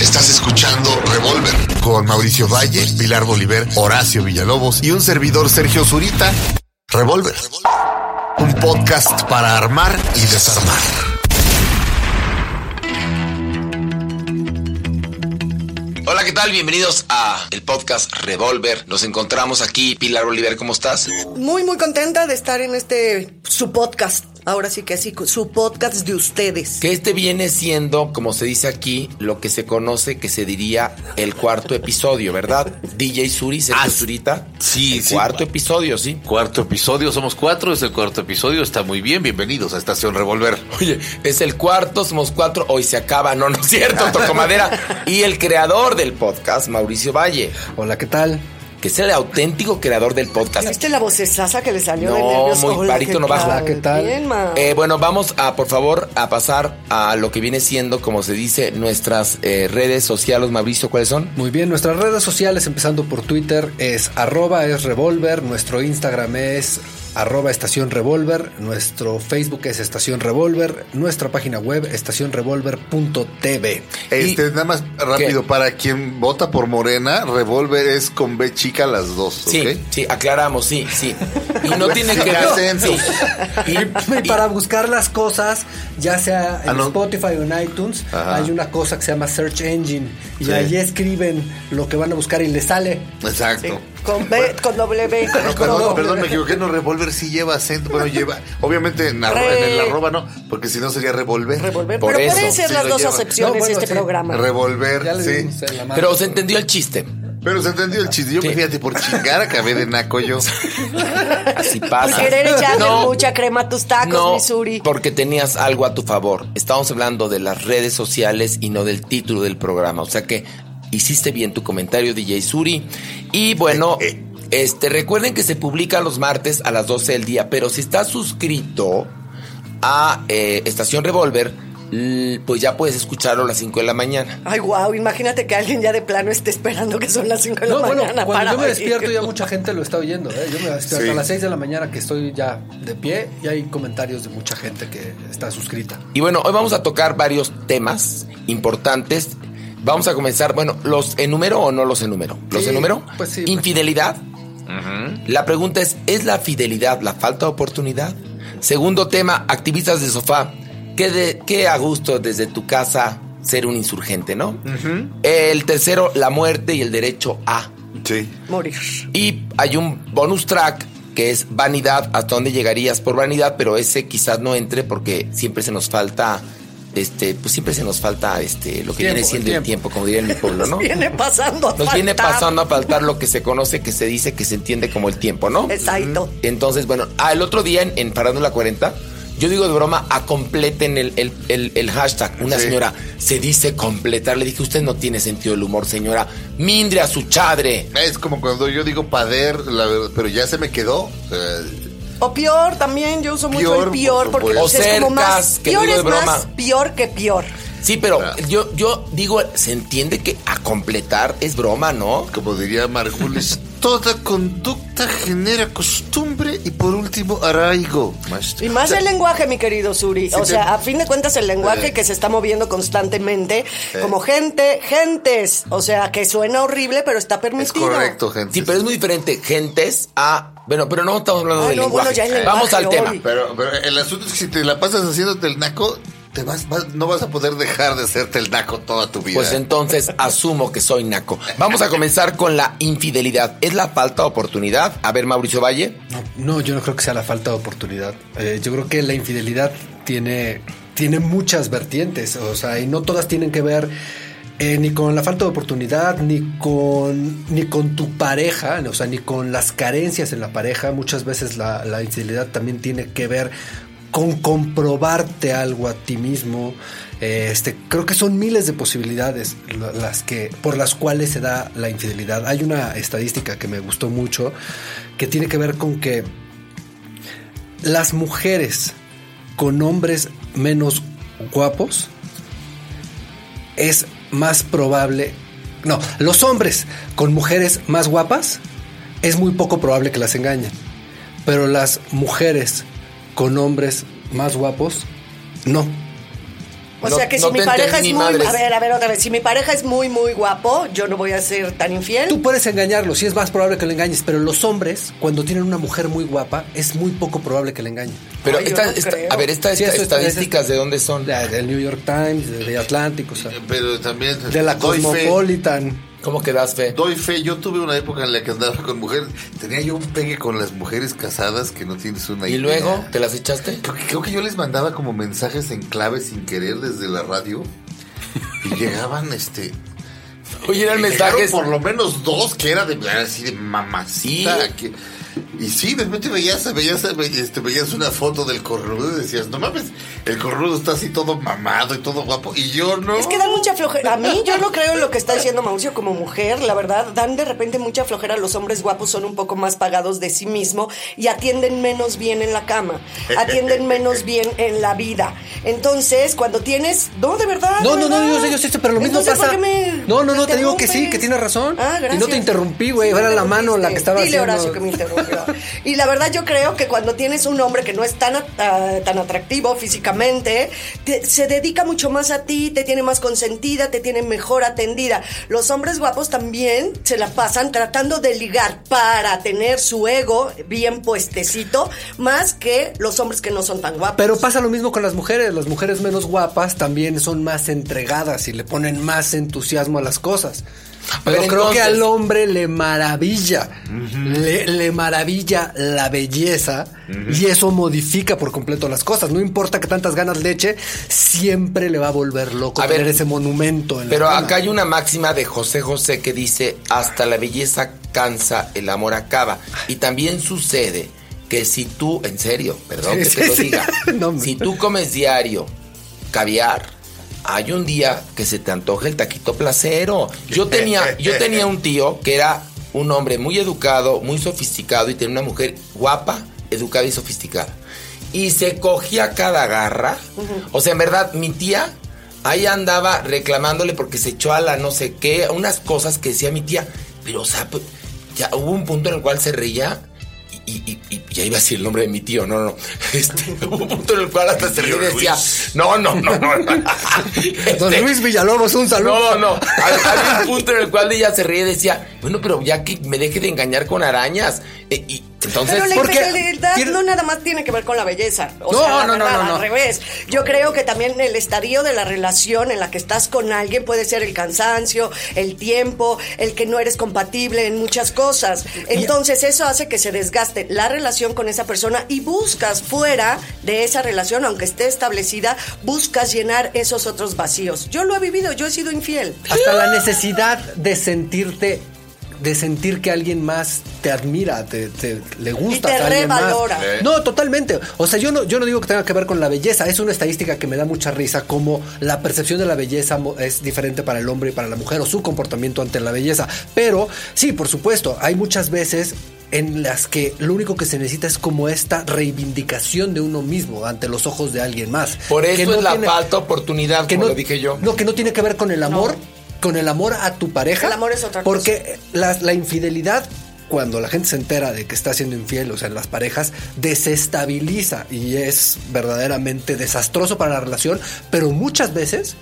Estás escuchando Revolver con Mauricio Valle, Pilar Bolívar, Horacio Villalobos y un servidor Sergio Zurita. Revolver. Un podcast para armar y desarmar. Hola, ¿qué tal? Bienvenidos a el podcast Revolver. Nos encontramos aquí. Pilar Bolívar, ¿cómo estás? Muy, muy contenta de estar en este, su podcast. Ahora sí que sí, su podcast de ustedes. Que este viene siendo, como se dice aquí, lo que se conoce que se diría el cuarto episodio, ¿verdad? DJ Suri, Sergio Ah, Zurita. sí, El sí. Cuarto episodio, sí. Cuarto episodio, somos cuatro, es el cuarto episodio, está muy bien, bienvenidos a Estación Revolver. Oye, es el cuarto, somos cuatro, hoy se acaba, no, no es cierto, tocó madera. Y el creador del podcast, Mauricio Valle, Hola, ¿qué tal? Que es el auténtico creador del podcast. ¿Viste la vocesaza que le salió de No, nervios? muy Hola, barítono ¿qué bajo. tal? ¿qué tal? Bien, ma. Eh, bueno, vamos a, por favor, a pasar a lo que viene siendo, como se dice, nuestras eh, redes sociales. Mauricio, ¿cuáles son? Muy bien, nuestras redes sociales, empezando por Twitter, es arroba es revolver, nuestro Instagram es arroba estación revolver, nuestro Facebook es estación revolver, nuestra página web estacionrevolver.tv. Este, nada más rápido, ¿Qué? para quien vota por Morena, Revolver es con B chica las dos, ¿ok? Sí, sí, aclaramos, sí, sí. Y no tiene que ver. sí. Y, Y para buscar las cosas, ya sea en Ah, no. Spotify o en iTunes, Ajá. hay una cosa que se llama Search Engine y Sí. ahí escriben lo que van a buscar y les sale. Exacto. Con B, con doble B. con No, perdón, perdón, me equivoqué, no, Revolver sí lleva acento, bueno, lleva, obviamente en, arro- Re- en el arroba no, porque si no sería Revolver. Revolver. Por Pero eso, pueden ser sí las dos llevan. acepciones No, bueno, de este sí. programa. Revolver, sí. pero se entendió el chiste. Pero se entendió el chiste. Yo, Sí. fíjate, por chingar acabé de naco yo. Así Por pasa. querer echarle No, mucha crema a tus tacos, no, Missouri. porque tenías algo a tu favor. Estamos hablando de las redes sociales y no del título del programa. O sea que hiciste bien tu comentario, DJ Suri. Y bueno, Eh, este, recuerden que se publica los martes a las 12 del día, pero si estás suscrito a eh, Estación Revolver, pues ya puedes escucharlo a las 5 de la mañana. Ay, wow, imagínate que alguien ya de plano esté esperando que son las 5 de la No, bueno, mañana cuando para yo me despierto ya mucha gente lo está oyendo. ¿eh? Yo me despierto Sí. a las 6 de la mañana que estoy ya de pie y hay comentarios de mucha gente que está suscrita. Y bueno, hoy vamos a tocar varios temas importantes. Vamos a comenzar, bueno, ¿los enumero o no los enumero? ¿Los Sí, enumero? pues sí. Infidelidad. La pregunta es, ¿es la fidelidad la falta de oportunidad? Segundo tema, activistas de sofá. ¿Qué, de, qué a gusto desde tu casa ser un insurgente, no? El tercero, la muerte y el derecho a. Sí. Morir. Y hay un bonus track que es vanidad, hasta dónde llegarías por vanidad, pero ese quizás no entre porque siempre se nos falta, este, pues siempre se nos falta este, lo que Tiempo, viene siendo el el tiempo, como diría en mi pueblo, ¿no? Viene pasando a Nos viene pasando a faltar lo que se conoce, que se dice, que se entiende como el tiempo, ¿no? Exacto. Entonces, bueno, ah, el otro día en, en Parando la 40, yo digo de broma, a completen el, el, el- el hashtag. Una Sí. señora se dice completar. Le dije, usted no tiene sentido del humor, señora. Mindre a su chadre. Es como cuando yo digo pader, la verdad, pero ya se me quedó. eh, O peor también, yo uso mucho Peor, el peor por porque supuesto. es O como más cercas, que peor es más peor que peor. Sí, pero Ah. yo, yo digo, se entiende que a completar es broma, ¿no? como diría Margulis, toda conducta genera costumbre y por último arraigo. maestro. Y más O sea, el lenguaje, mi querido Suri. o te- sea, a fin de cuentas el lenguaje Eh. que se está moviendo constantemente, como gente, gentes. O sea, que suena horrible, pero está Es permitido. correcto, gente. Sí, pero es muy diferente gentes a... Bueno, pero no estamos hablando Ay, del no, bueno, lenguaje. ya el Vamos al tema. Pero, pero el asunto es que si te la pasas haciéndote el naco, te vas, vas- no vas a poder dejar de hacerte el naco toda tu vida. Pues entonces asumo que soy naco. Vamos a comenzar con la infidelidad. ¿Es la falta de oportunidad? A ver, Mauricio Valle. No, no, yo no creo que sea la falta de oportunidad. Eh, yo creo que la infidelidad tiene, tiene muchas vertientes, o sea, y no todas tienen que ver eh, ni con la falta de oportunidad, ni con, ni con tu pareja, o sea, ni con las carencias en la pareja. Muchas veces la, la infidelidad también tiene que ver con comprobarte algo a ti mismo. Eh, Este, creo que son miles de posibilidades la- las que, por las cuales se da la infidelidad. Hay una estadística que me gustó mucho que tiene que ver con que las mujeres con hombres menos guapos es más probable. No, los hombres con mujeres más guapas es muy poco probable que las engañen. Pero las mujeres con hombres más guapos, no. O No- sea que no si mi pareja es muy... madres. A ver, a ver, otra vez. Si mi pareja es muy, muy guapo, yo no voy a ser tan infiel. Tú puedes engañarlo, sí es más probable que lo engañes, pero los hombres, cuando tienen una mujer muy guapa, es muy poco probable que la engañen. Pero Ay, yo esta- no esta- creo. a ver, estas Sí, es- estadísticas, ¿de dónde son? De- Del New York Times, de, de Atlantic, o sea, Pero también. de la fe- Cosmopolitan. ¿Cómo que das fe? Doy fe, yo tuve una época en la que andaba con mujeres. Tenía yo un pegue con las mujeres casadas que no tienes una ¿Y idea. luego te las echaste? Creo que, creo que yo les mandaba como mensajes en clave sin querer desde la radio. Y llegaban, este. Oye, eran mensajes. Por lo menos dos que era de así de mamacita. ¿Sí? que- y sí, de repente veías, veías, este, veías una foto del cornudo y decías, no mames, el cornudo está así todo mamado y todo guapo. Y yo no. Es que dan mucha flojera. A mí, yo no creo en lo que está diciendo Mauricio como mujer. La verdad, dan de repente mucha flojera. Los hombres guapos son un poco más pagados de sí mismo y atienden menos bien en la cama. Atienden menos bien en la vida. Entonces, cuando tienes. No, de verdad. No, de no, no, yo sé, yo sé, pero lo mismo Entonces, pasa. ¿por qué me- no, no, no, te digo que sí, que tienes razón. Ah, gracias. Y no te interrumpí, güey, Sí, era la mano la que estaba Dile, haciendo. Horacio, que me Y la verdad, yo creo que cuando tienes un hombre que no es tan, ah, tan atractivo físicamente, te- se dedica mucho más a ti, te tiene más consentida, te tiene mejor atendida. Los hombres guapos también se la pasan tratando de ligar para tener su ego bien puestecito, más que los hombres que no son tan guapos. Pero pasa lo mismo con las mujeres. Las mujeres menos guapas también son más entregadas y le ponen más entusiasmo a las cosas. Pero creo que al hombre le maravilla, le, le maravilla la belleza y eso modifica por completo las cosas. No importa que tantas ganas le eche, siempre le va a volver loco A ver, ese monumento. En Pero acá hay una máxima de José José que dice, hasta la belleza cansa, el amor acaba. Y también sucede que si tú, en serio, perdón Sí, que sí, te lo sí. diga, No, si tú comes diario caviar, hay un día que se te antoja el taquito placero. Yo tenía, yo tenía un tío que era un hombre muy educado, muy sofisticado y tenía una mujer guapa, educada y sofisticada. Y se cogía cada garra. O sea, en verdad, mi tía ahí andaba reclamándole porque se echó a la no sé qué, unas cosas que decía mi tía. Pero, o sea, pues, ya hubo un punto en el cual se reía. Y, y, y- y ya iba a decir el nombre de mi tío, no, no. Este, hubo un punto en el cual hasta se reía y decía, no, no, no, no. Don Este, Luis Villalobos, un saludo. no, no. Había un punto en el cual ella se ríe y decía, bueno, pero ya que me deje de engañar con arañas. E- y entonces, Pero la infidelidad no nada más tiene que ver con la belleza. O No, sea, la no, no, verdad, no, no. al revés. Yo creo que también el estadio de la relación en la que estás con alguien puede ser el cansancio, el tiempo, el que no eres compatible en muchas cosas. Entonces eso hace que se desgaste la relación con esa persona y buscas fuera de esa relación, aunque esté establecida, buscas llenar esos otros vacíos. Yo lo he vivido, yo he sido infiel. Hasta la necesidad de sentirte, de sentir que alguien más te admira, te, te- le gusta Y te a alguien más. revalora. No, totalmente. O sea, yo no, yo no digo que tenga que ver con la belleza. Es una estadística que me da mucha risa, como la percepción de la belleza mo- es diferente para el hombre y para la mujer, o su comportamiento ante la belleza. Pero, sí, por supuesto, hay muchas veces en las que lo único que se necesita es como esta reivindicación de uno mismo ante los ojos de alguien más. por Que eso no es la tiene- falta de oportunidad, que como no, lo dije yo. No, que no tiene que ver con el amor, con el amor a tu pareja. El amor es otra Porque la, la infidelidad, cuando la gente se entera de que está siendo infiel, o sea, en las parejas, desestabiliza y es verdaderamente desastroso para la relación, pero muchas veces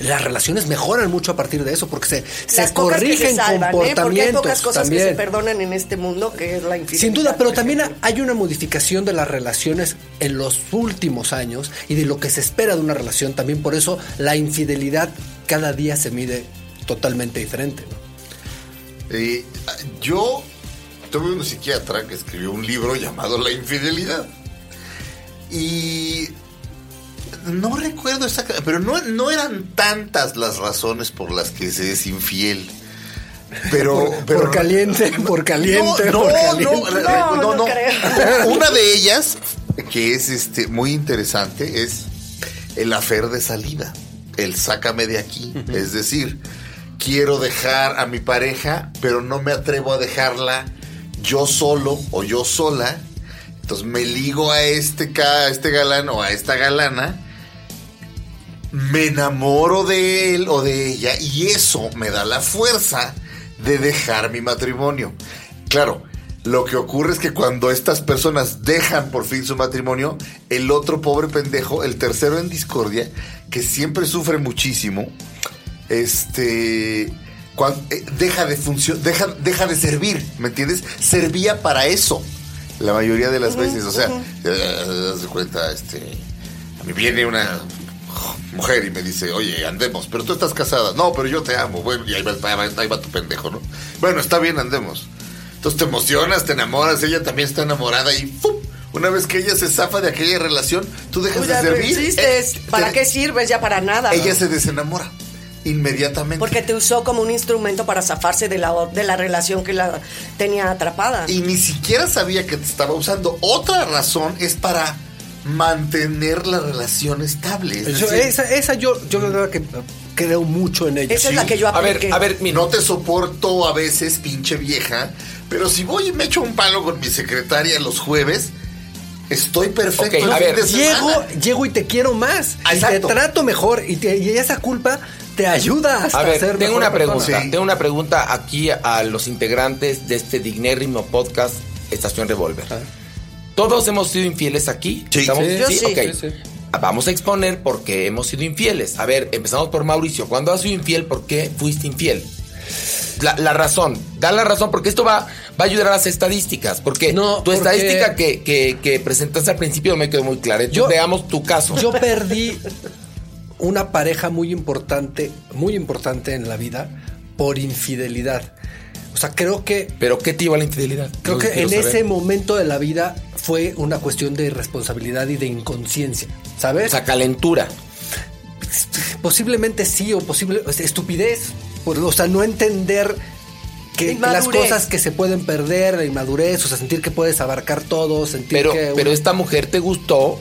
las relaciones mejoran mucho a partir de eso porque se, se Las corrigen se salvan, ¿eh? Porque hay comportamientos pocas cosas también. que se perdonan en este mundo, que es la infidelidad. Sin duda, pero también hay una modificación de las relaciones en los últimos años y de lo que se espera de una relación. También por eso la infidelidad cada día se mide totalmente diferente. ¿no? Eh, yo tuve un psiquiatra que escribió un libro llamado La infidelidad. Y no recuerdo exactamente, pero no, no eran tantas las razones por las que se es infiel. Pero, pero por caliente, por caliente, no, por no, caliente. no, No, no, no no. creo. Una de ellas, que es este muy interesante, es el afer de salida. El sácame de aquí. Es decir, quiero dejar a mi pareja, pero no me atrevo a dejarla yo solo o yo sola. Entonces me ligo a este, a este galán o a esta galana. Me enamoro de él o de ella y eso me da la fuerza de dejar mi matrimonio. Claro, Lo que ocurre es que cuando estas personas dejan por fin su matrimonio, el otro pobre pendejo, el tercero en discordia, que siempre sufre muchísimo, este eh, deja de función, deja, deja de servir, ¿me entiendes? Servía para eso la mayoría de las veces, o sea, eh, haz de cuenta, este, a mí viene una mujer y me dice, oye, andemos, pero tú estás casada. No, pero yo te amo. Bueno, y ahí va, ahí va- ahí va tu pendejo, ¿no? Bueno, está bien, andemos. Entonces te emocionas, te enamoras, ella también está enamorada y ¡fum! Una vez que ella se zafa de aquella relación, tú dejas de servir. existes. eh, ¿Para te- qué sirves? Ya para nada. Ella se desenamora inmediatamente. Porque te usó como un instrumento para zafarse de la, de la relación que la tenía atrapada. Y ni siquiera sabía que te estaba usando. Otra razón es para mantener la relación estable. Es Yo- decir, esa, esa yo, yo la verdad que creo mucho en ella. Esa es la que yo A ver, apliqué. a ver, mira. no te soporto a veces, pinche vieja, pero si voy y me echo un palo con mi secretaria los jueves, estoy perfecto. Ok, el a ver, Llego, llego y te quiero más. Y te trato mejor. Y, te- y esa culpa te ayuda hasta A ver, ser tengo mejor una persona. pregunta. Sí. Tengo una pregunta aquí a los integrantes de este dignérrimo podcast Estación Revolver. ¿Todos hemos sido infieles aquí? Sí. ¿Estamos? Sí, yo. Sí, sí. Vamos a exponer por qué hemos sido infieles. A ver, empezamos por Mauricio. Cuando has sido infiel, ¿por qué fuiste infiel? La, la razón, da la razón, porque esto va, va a ayudar a las estadísticas. Porque No, tu porque- estadística que, que, que presentaste al principio no me quedó muy clara. Entonces, Yo- veamos tu caso. Yo perdí una pareja muy importante, muy importante en la vida por infidelidad. O sea, creo que Pero ¿qué te llevó a la infidelidad? creo que en saber. ese momento de la vida fue una cuestión de irresponsabilidad y de inconsciencia, ¿sabes? O sea, calentura. Posiblemente sí o posible estupidez, por- o sea, no entender que las cosas que se pueden perder, la inmadurez, o sea, sentir que puedes abarcar todo, sentir Pero, que pero esta mujer te gustó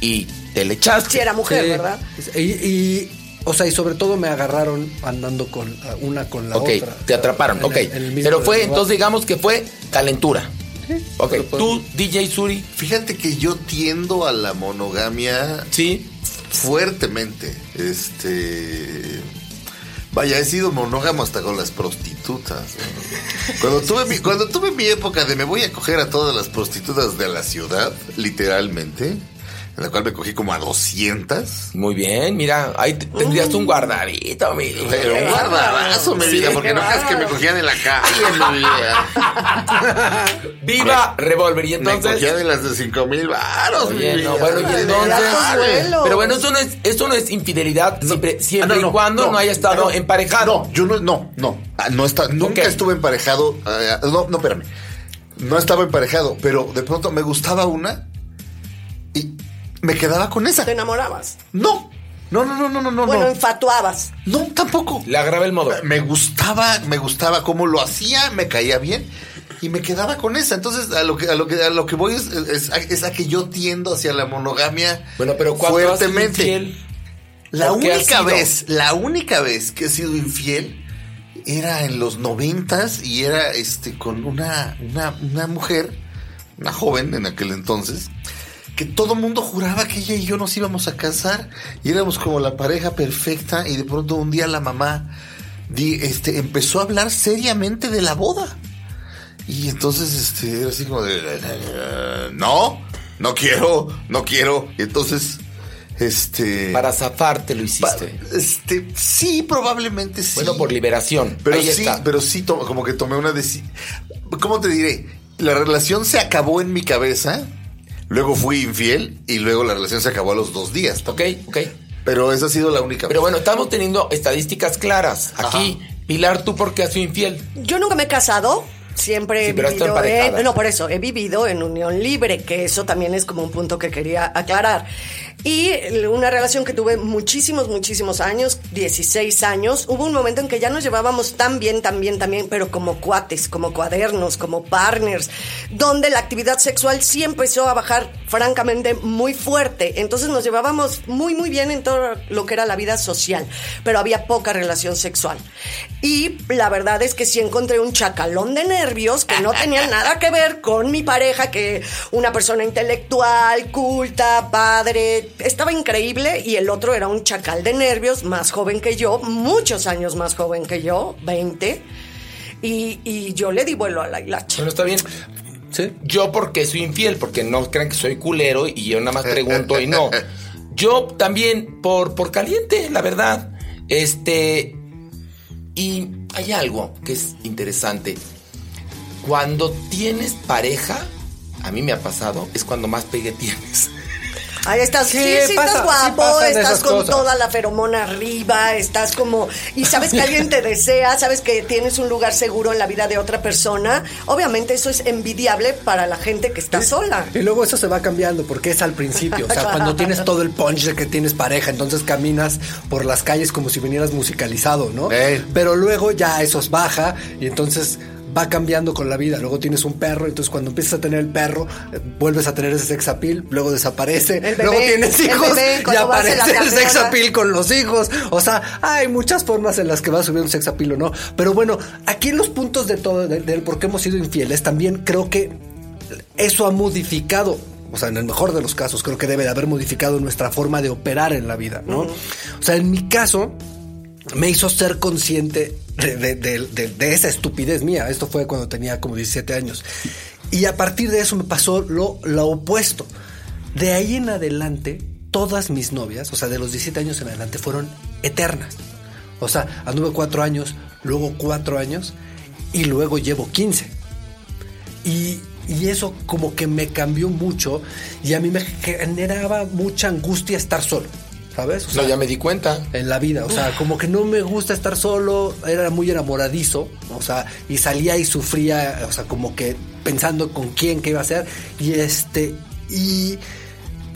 y te le echaste. Si era mujer, Sí. ¿verdad? Y, y, o sea, y sobre todo me agarraron andando con una con la ok, otra. te atraparon, En ok. el- el pero fue, entonces digamos que fue calentura. Ok, tú, DJ Suri, Fíjate que yo tiendo a la monogamia sí. fuertemente. Este. Vaya, he sido monógamo hasta con las prostitutas. ¿no? Cuando tuve, mi, cuando tuve mi época de me voy a coger a todas las prostitutas de la ciudad, literalmente, en la cual me cogí como a 200. Muy bien, mira, ahí te- tendrías un guardadito, mi. Pero un guardadazo, mi Sí, vida, porque no crees que me cogían en la calle, mi vida. Viva Revolver. Y Me entonces. cogía de las de 5 mil varos, mi vida. no, bueno, y entonces. Pero bueno, eso no es, eso no es infidelidad siempre, siempre Ah, no, y cuando no, haya estado no, emparejado. No, yo no, no, no. Ah, no está, nunca estuve emparejado. ah, no, no, espérame. No estaba emparejado, pero de pronto me gustaba una me quedaba con esa. Te enamorabas. No, no, no, no, no, no, no. bueno, no. enfatuabas. No, tampoco. Le agarraba el modo. Me gustaba, me gustaba cómo lo hacía, me caía bien y me quedaba con esa. Entonces, a lo que a lo que a lo que voy es, es, es a que yo tiendo hacia la monogamia Bueno, pero cuando has sido fuertemente. infiel, La ¿por qué has única vez, la única vez que he sido infiel era en los noventas y era este con una, una, una mujer, una joven en aquel entonces, que todo mundo juraba que ella y yo nos íbamos a casar y éramos como la pareja perfecta y de pronto un día la mamá di- este, empezó a hablar seriamente de la boda. Y entonces este, era así como de, "Eh, no, no quiero, no quiero. Y entonces, este... para zafarte lo hiciste. Este, sí, probablemente sí. Bueno, por liberación. Pero Ahí sí, está. pero sí, como que tomé una decisión. ¿Cómo te diré? La relación se acabó en mi cabeza, luego fui infiel y luego la relación se acabó a los dos días. Ok, ok. Pero esa ha sido la única Pero bueno, estamos teniendo estadísticas claras. Aquí, Pilar, ¿tú por qué has sido infiel? Yo nunca me he casado. Siempre Sí, he vivido. en- no, por eso, he vivido en unión libre, que eso también es como un punto que quería aclarar. Y una relación que tuve muchísimos, muchísimos años, 16 años. Hubo un momento en que ya nos llevábamos tan bien, tan bien, tan bien, pero como cuates, como cuadernos, como partners, donde la actividad sexual sí empezó a bajar, francamente, muy fuerte. Entonces nos llevábamos muy, muy bien en todo lo que era la vida social, pero había poca relación sexual. Y la verdad es que sí encontré un chacalón de nervios que no tenía nada que ver con mi pareja, que una persona intelectual, culta, padre, estaba increíble y el otro era un chacal de nervios, más joven que yo, muchos años más joven que yo, 20. y, y yo le di vuelo a la hilacha. Bueno, está bien. Sí. Yo porque soy infiel, porque no crean que soy culero y yo nada más pregunto y no. Yo también por, por caliente, la verdad. Este. Y hay algo que es interesante. Cuando tienes pareja, a mí me ha pasado, es cuando más pegue tienes. Ahí estás, Sí, sí, sí, pasa, estás guapo, estás con cosas. toda la feromona arriba, estás como, y sabes que alguien te desea, sabes que tienes un lugar seguro en la vida de otra persona. Obviamente eso es envidiable para la gente que está sola. Y luego eso se va cambiando porque es al principio. O sea, cuando tienes todo el punch de que tienes pareja, entonces caminas por las calles como si vinieras musicalizado, ¿no? Pero luego ya eso es baja y entonces va cambiando con la vida. Luego tienes un perro, entonces cuando empiezas a tener el perro, eh, vuelves a tener ese sex appeal, luego desaparece. Bebé, luego tienes hijos bebé, y en aparece el sex appeal con los hijos. O sea, hay muchas formas en las que va subiendo un sex appeal o no. Pero bueno, aquí los puntos de todo, de- del por qué hemos sido infieles, también creo que eso ha modificado. O sea, en el mejor de los casos, creo que debe de haber modificado nuestra forma de operar en la vida, ¿no? O sea, en mi caso, me hizo ser consciente de, esa estupidez mía. Esto fue cuando tenía como 17 años. Y a partir de eso me pasó lo, opuesto. De ahí en adelante, todas mis novias, o sea, de los 17 años en adelante, fueron eternas. O sea, anduve cuatro años, luego cuatro años y luego llevo 15. Y, y eso como que me cambió mucho y a mí me generaba mucha angustia estar solo, ¿sabes? O No, ya me di cuenta. en la vida. O sea, como que no me gusta estar solo, era muy enamoradizo, o sea, y salía y sufría, o sea, como que pensando con quién, qué iba a hacer. Y este, y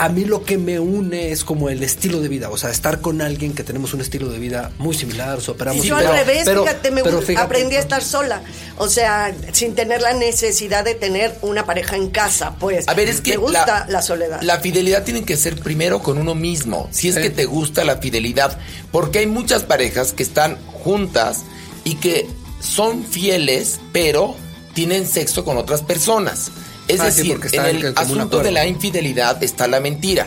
a mí lo que me une es como el estilo de vida, o sea, estar con alguien que tenemos un estilo de vida muy similar, superamos. Y yo pero- al revés, pero- fíjate, me pero gu- fíjate- aprendí a estar sola. O sea, sin tener la necesidad de tener una pareja en casa, pues. A ver, es que Me gusta la, soledad. La fidelidad tiene que ser primero con uno mismo. Si es Sí. que te gusta la fidelidad. Porque hay muchas parejas que están juntas y que son fieles, pero tienen sexo con otras personas. Es Ah, decir, en el asunto de la infidelidad está la mentira.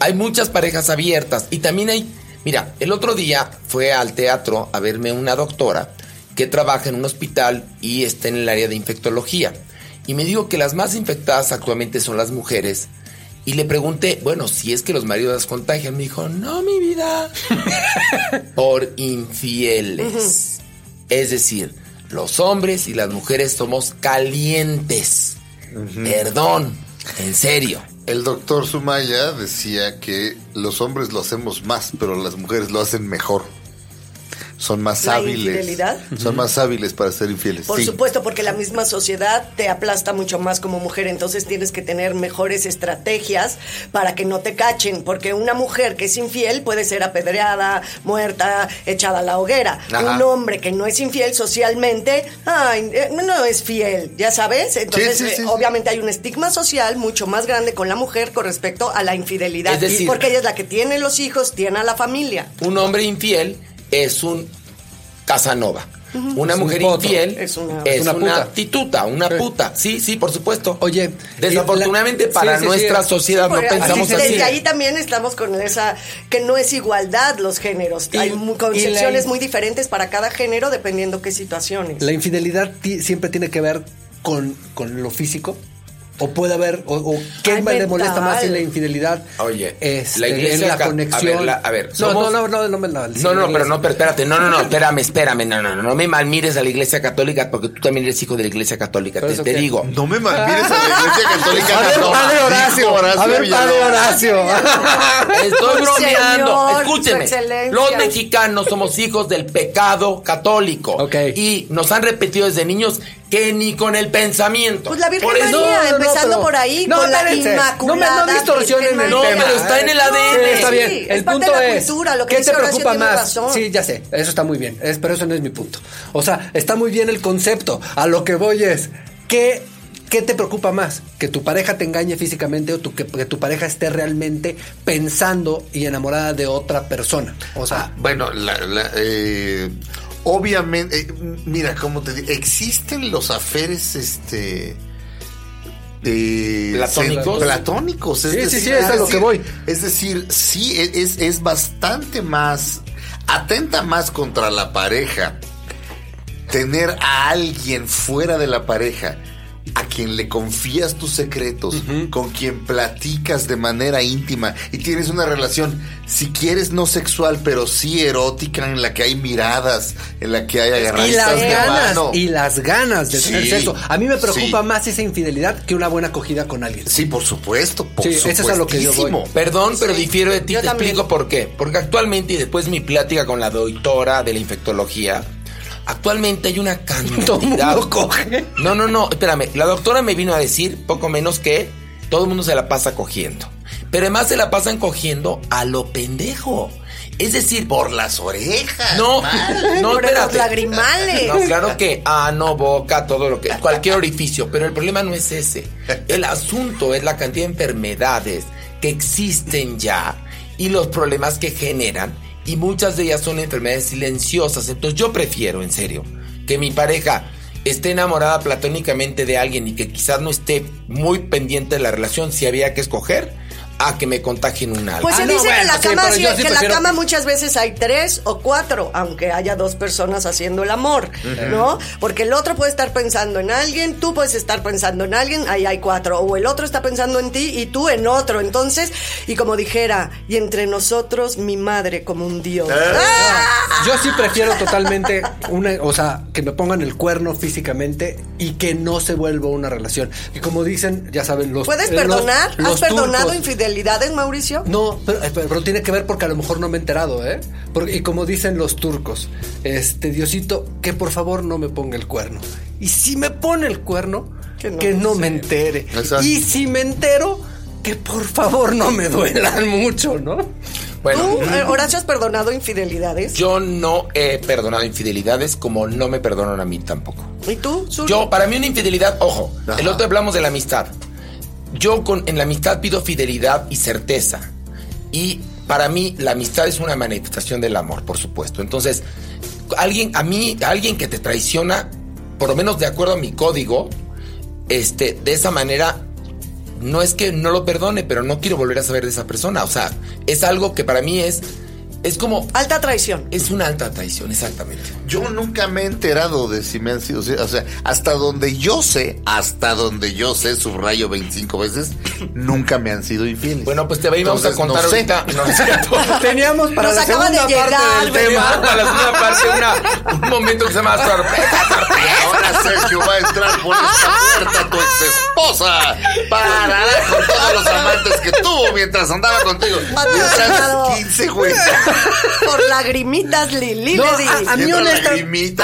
Hay muchas parejas abiertas y también hay... Mira, el otro día fue al teatro a verme una doctora que trabaja en un hospital y está en el área de infectología. Y me dijo que las más infectadas actualmente son las mujeres. Y le pregunté, bueno, si es que los maridos las contagian. Me dijo, no, mi vida. Por infieles. Es decir, los hombres y las mujeres somos calientes. Perdón, en serio. El doctor Sumaya decía que los hombres lo hacemos más, pero las mujeres lo hacen mejor. Son más ¿La hábiles. infidelidad? Son más hábiles para ser infieles. Por sí. supuesto, porque la misma sociedad te aplasta mucho más como mujer, entonces tienes que tener mejores estrategias para que no te cachen, porque una mujer que es infiel puede ser apedreada, muerta, echada a la hoguera. Ajá. Un hombre que no es infiel socialmente, ay, eh, no es fiel, ya sabes. Entonces, Sí, sí, eh, sí, sí. obviamente hay un estigma social mucho más grande con la mujer con respecto a la infidelidad, Es decir- porque ella es la que tiene los hijos, tiene a la familia. Un hombre infiel es un Casanova. Una Es mujer infiel Es una- es una tituta, una Sí. puta. Sí, sí, por supuesto. Oye, desafortunadamente la- para sí, nuestra sí. sociedad no pensamos así-. Desde ahí también estamos con esa que no es igualdad los géneros. Y- Hay concepciones la- muy diferentes para cada género dependiendo qué situaciones. La infidelidad siempre tiene que ver con, con lo físico. O puede haber, o, o qué Ay, me le mental. molesta más en la infidelidad. Oye, Este, la iglesia en la conexión. a ver, la- a ver, no, somos- no, no, no, no, la- No, no, pero no, pero espérate, no, no, no, espérame, espérame, no, no, no, no me malmires a la iglesia católica porque tú también eres hijo de la iglesia católica, ¿Pero te, digo. No me malmires a la iglesia católica. A ver, no. padre Horacio. Dijo Horacio a ver, padre. Horacio. Estoy bromeando. Escúcheme. Los mexicanos somos hijos del pecado católico. Ok. Y nos han repetido desde niños que ni con el pensamiento. Pues la Virgen Por eso- María, No, no, empezando pero- por ahí, no, con la. Inmaculada. No me- no distorsionen el No, pero está en el ADN. Sí, está bien. Sí, el es parte punto de la es, cultura, lo que ¿qué te preocupa más? razón. Sí, ya sé, eso está muy bien, es, pero eso no es mi punto. O sea, está muy bien el concepto. A lo que voy es, ¿qué, qué te preocupa más? ¿Que tu pareja te engañe físicamente o tu- que, que tu pareja esté realmente pensando y enamorada de otra persona? O sea, Bueno, la- la, eh, obviamente, eh, mira, como te digo, existen los aferes, este... eh, ¿Platónicos? platónicos, es Sí, sí, decir, sí, es a lo decir- que voy. Es decir, sí, e- es, es bastante más, atenta más contra la pareja tener a alguien fuera de la pareja a quien le confías tus secretos, con quien platicas de manera íntima y tienes una relación, si quieres no sexual, pero sí erótica, en la que hay miradas, en la que hay Y agarraditas las de ganas, mano. y las ganas de Sí, tener sexo. A mí me preocupa sí. más esa infidelidad que una buena acogida con alguien. Sí, por supuesto, por Sí, eso es a lo que yo voy. Perdón, pero difiero de ti. yo Te también. explico por qué. Porque actualmente, y después de mi plática con la doctora de la infectología, actualmente hay una cantidad. Todo el mundo coge. No, no, no, espérame. La doctora me vino a decir poco menos que todo el mundo se la pasa cogiendo. Pero además se la pasan cogiendo a lo pendejo. Es decir, Por las orejas. no, mal. no, Por los lagrimales. No, claro que, ah, no, boca, todo lo que, cualquier orificio, pero el problema no es ese. El asunto es la cantidad de enfermedades que existen ya y los problemas que generan y muchas de ellas son enfermedades silenciosas. Entonces yo prefiero, en serio, que mi pareja esté enamorada platónicamente de alguien y que quizás no esté muy pendiente de la relación si había que escoger a que me contagien un algo. Pues Ah, se no, dice que bueno, en la cama sí- sí que en la prefiero- cama muchas veces hay tres o cuatro, aunque haya dos personas haciendo el amor, ¿no? Porque el otro puede estar pensando en alguien, tú puedes estar pensando en alguien, ahí hay cuatro, o el otro está pensando en ti y tú en otro. Entonces, y como dijera, y entre nosotros mi madre como un dios. ¡Ah! Yo sí prefiero totalmente una, o sea, que me pongan el cuerno físicamente y que no se vuelva una relación. Y como dicen, ya saben, los ¿Puedes eh, los- perdonar? los ¿Has perdonado turcos. Infidelidades, Mauricio? No, pero, eh, pero- tiene que ver porque a lo mejor no me he enterado, ¿eh? Porque, y como dicen los turcos, este Diosito, que por favor no me ponga el cuerno. Y si me pone el cuerno, Que que no me entere. Exacto. Y si me entero, que por favor no me duelan mucho, ¿no? Bueno, ¿Tú, eh, Horacio, has perdonado infidelidades? yo no he perdonado infidelidades como no me perdonan a mí tampoco. ¿Y tú? Yo, para mí una infidelidad, ojo, Ajá. el otro hablamos de la amistad. Yo con, en la amistad pido fidelidad y certeza. Y para mí la amistad es una manifestación del amor, por supuesto. Entonces, alguien, a mí, alguien que te traiciona, por lo menos de acuerdo a mi código, este, de esa manera, no es que no lo perdone, pero no quiero volver a saber de esa persona. O sea, es algo que para mí es, es como, Alta traición. es una alta traición, exactamente. Yo nunca me he enterado de si me han sido, o sea, hasta donde yo sé, hasta donde yo sé, subrayo 25 veces, nunca me han sido infieles. Bueno, pues te íbamos a contar no sé. ahorita. No. Teníamos para Nos la acaba de segunda llegar, parte del ¿verdad? tema. Para la segunda parte, una- un momento que se llama sorpresa, Y sorpresa. ahora Sergio va a entrar por esta puerta tu ex esposa. Parará con todos los amantes que tuvo mientras andaba contigo. Mientras 15, güey. Por lagrimitas, Lili No, a, a mí honesta-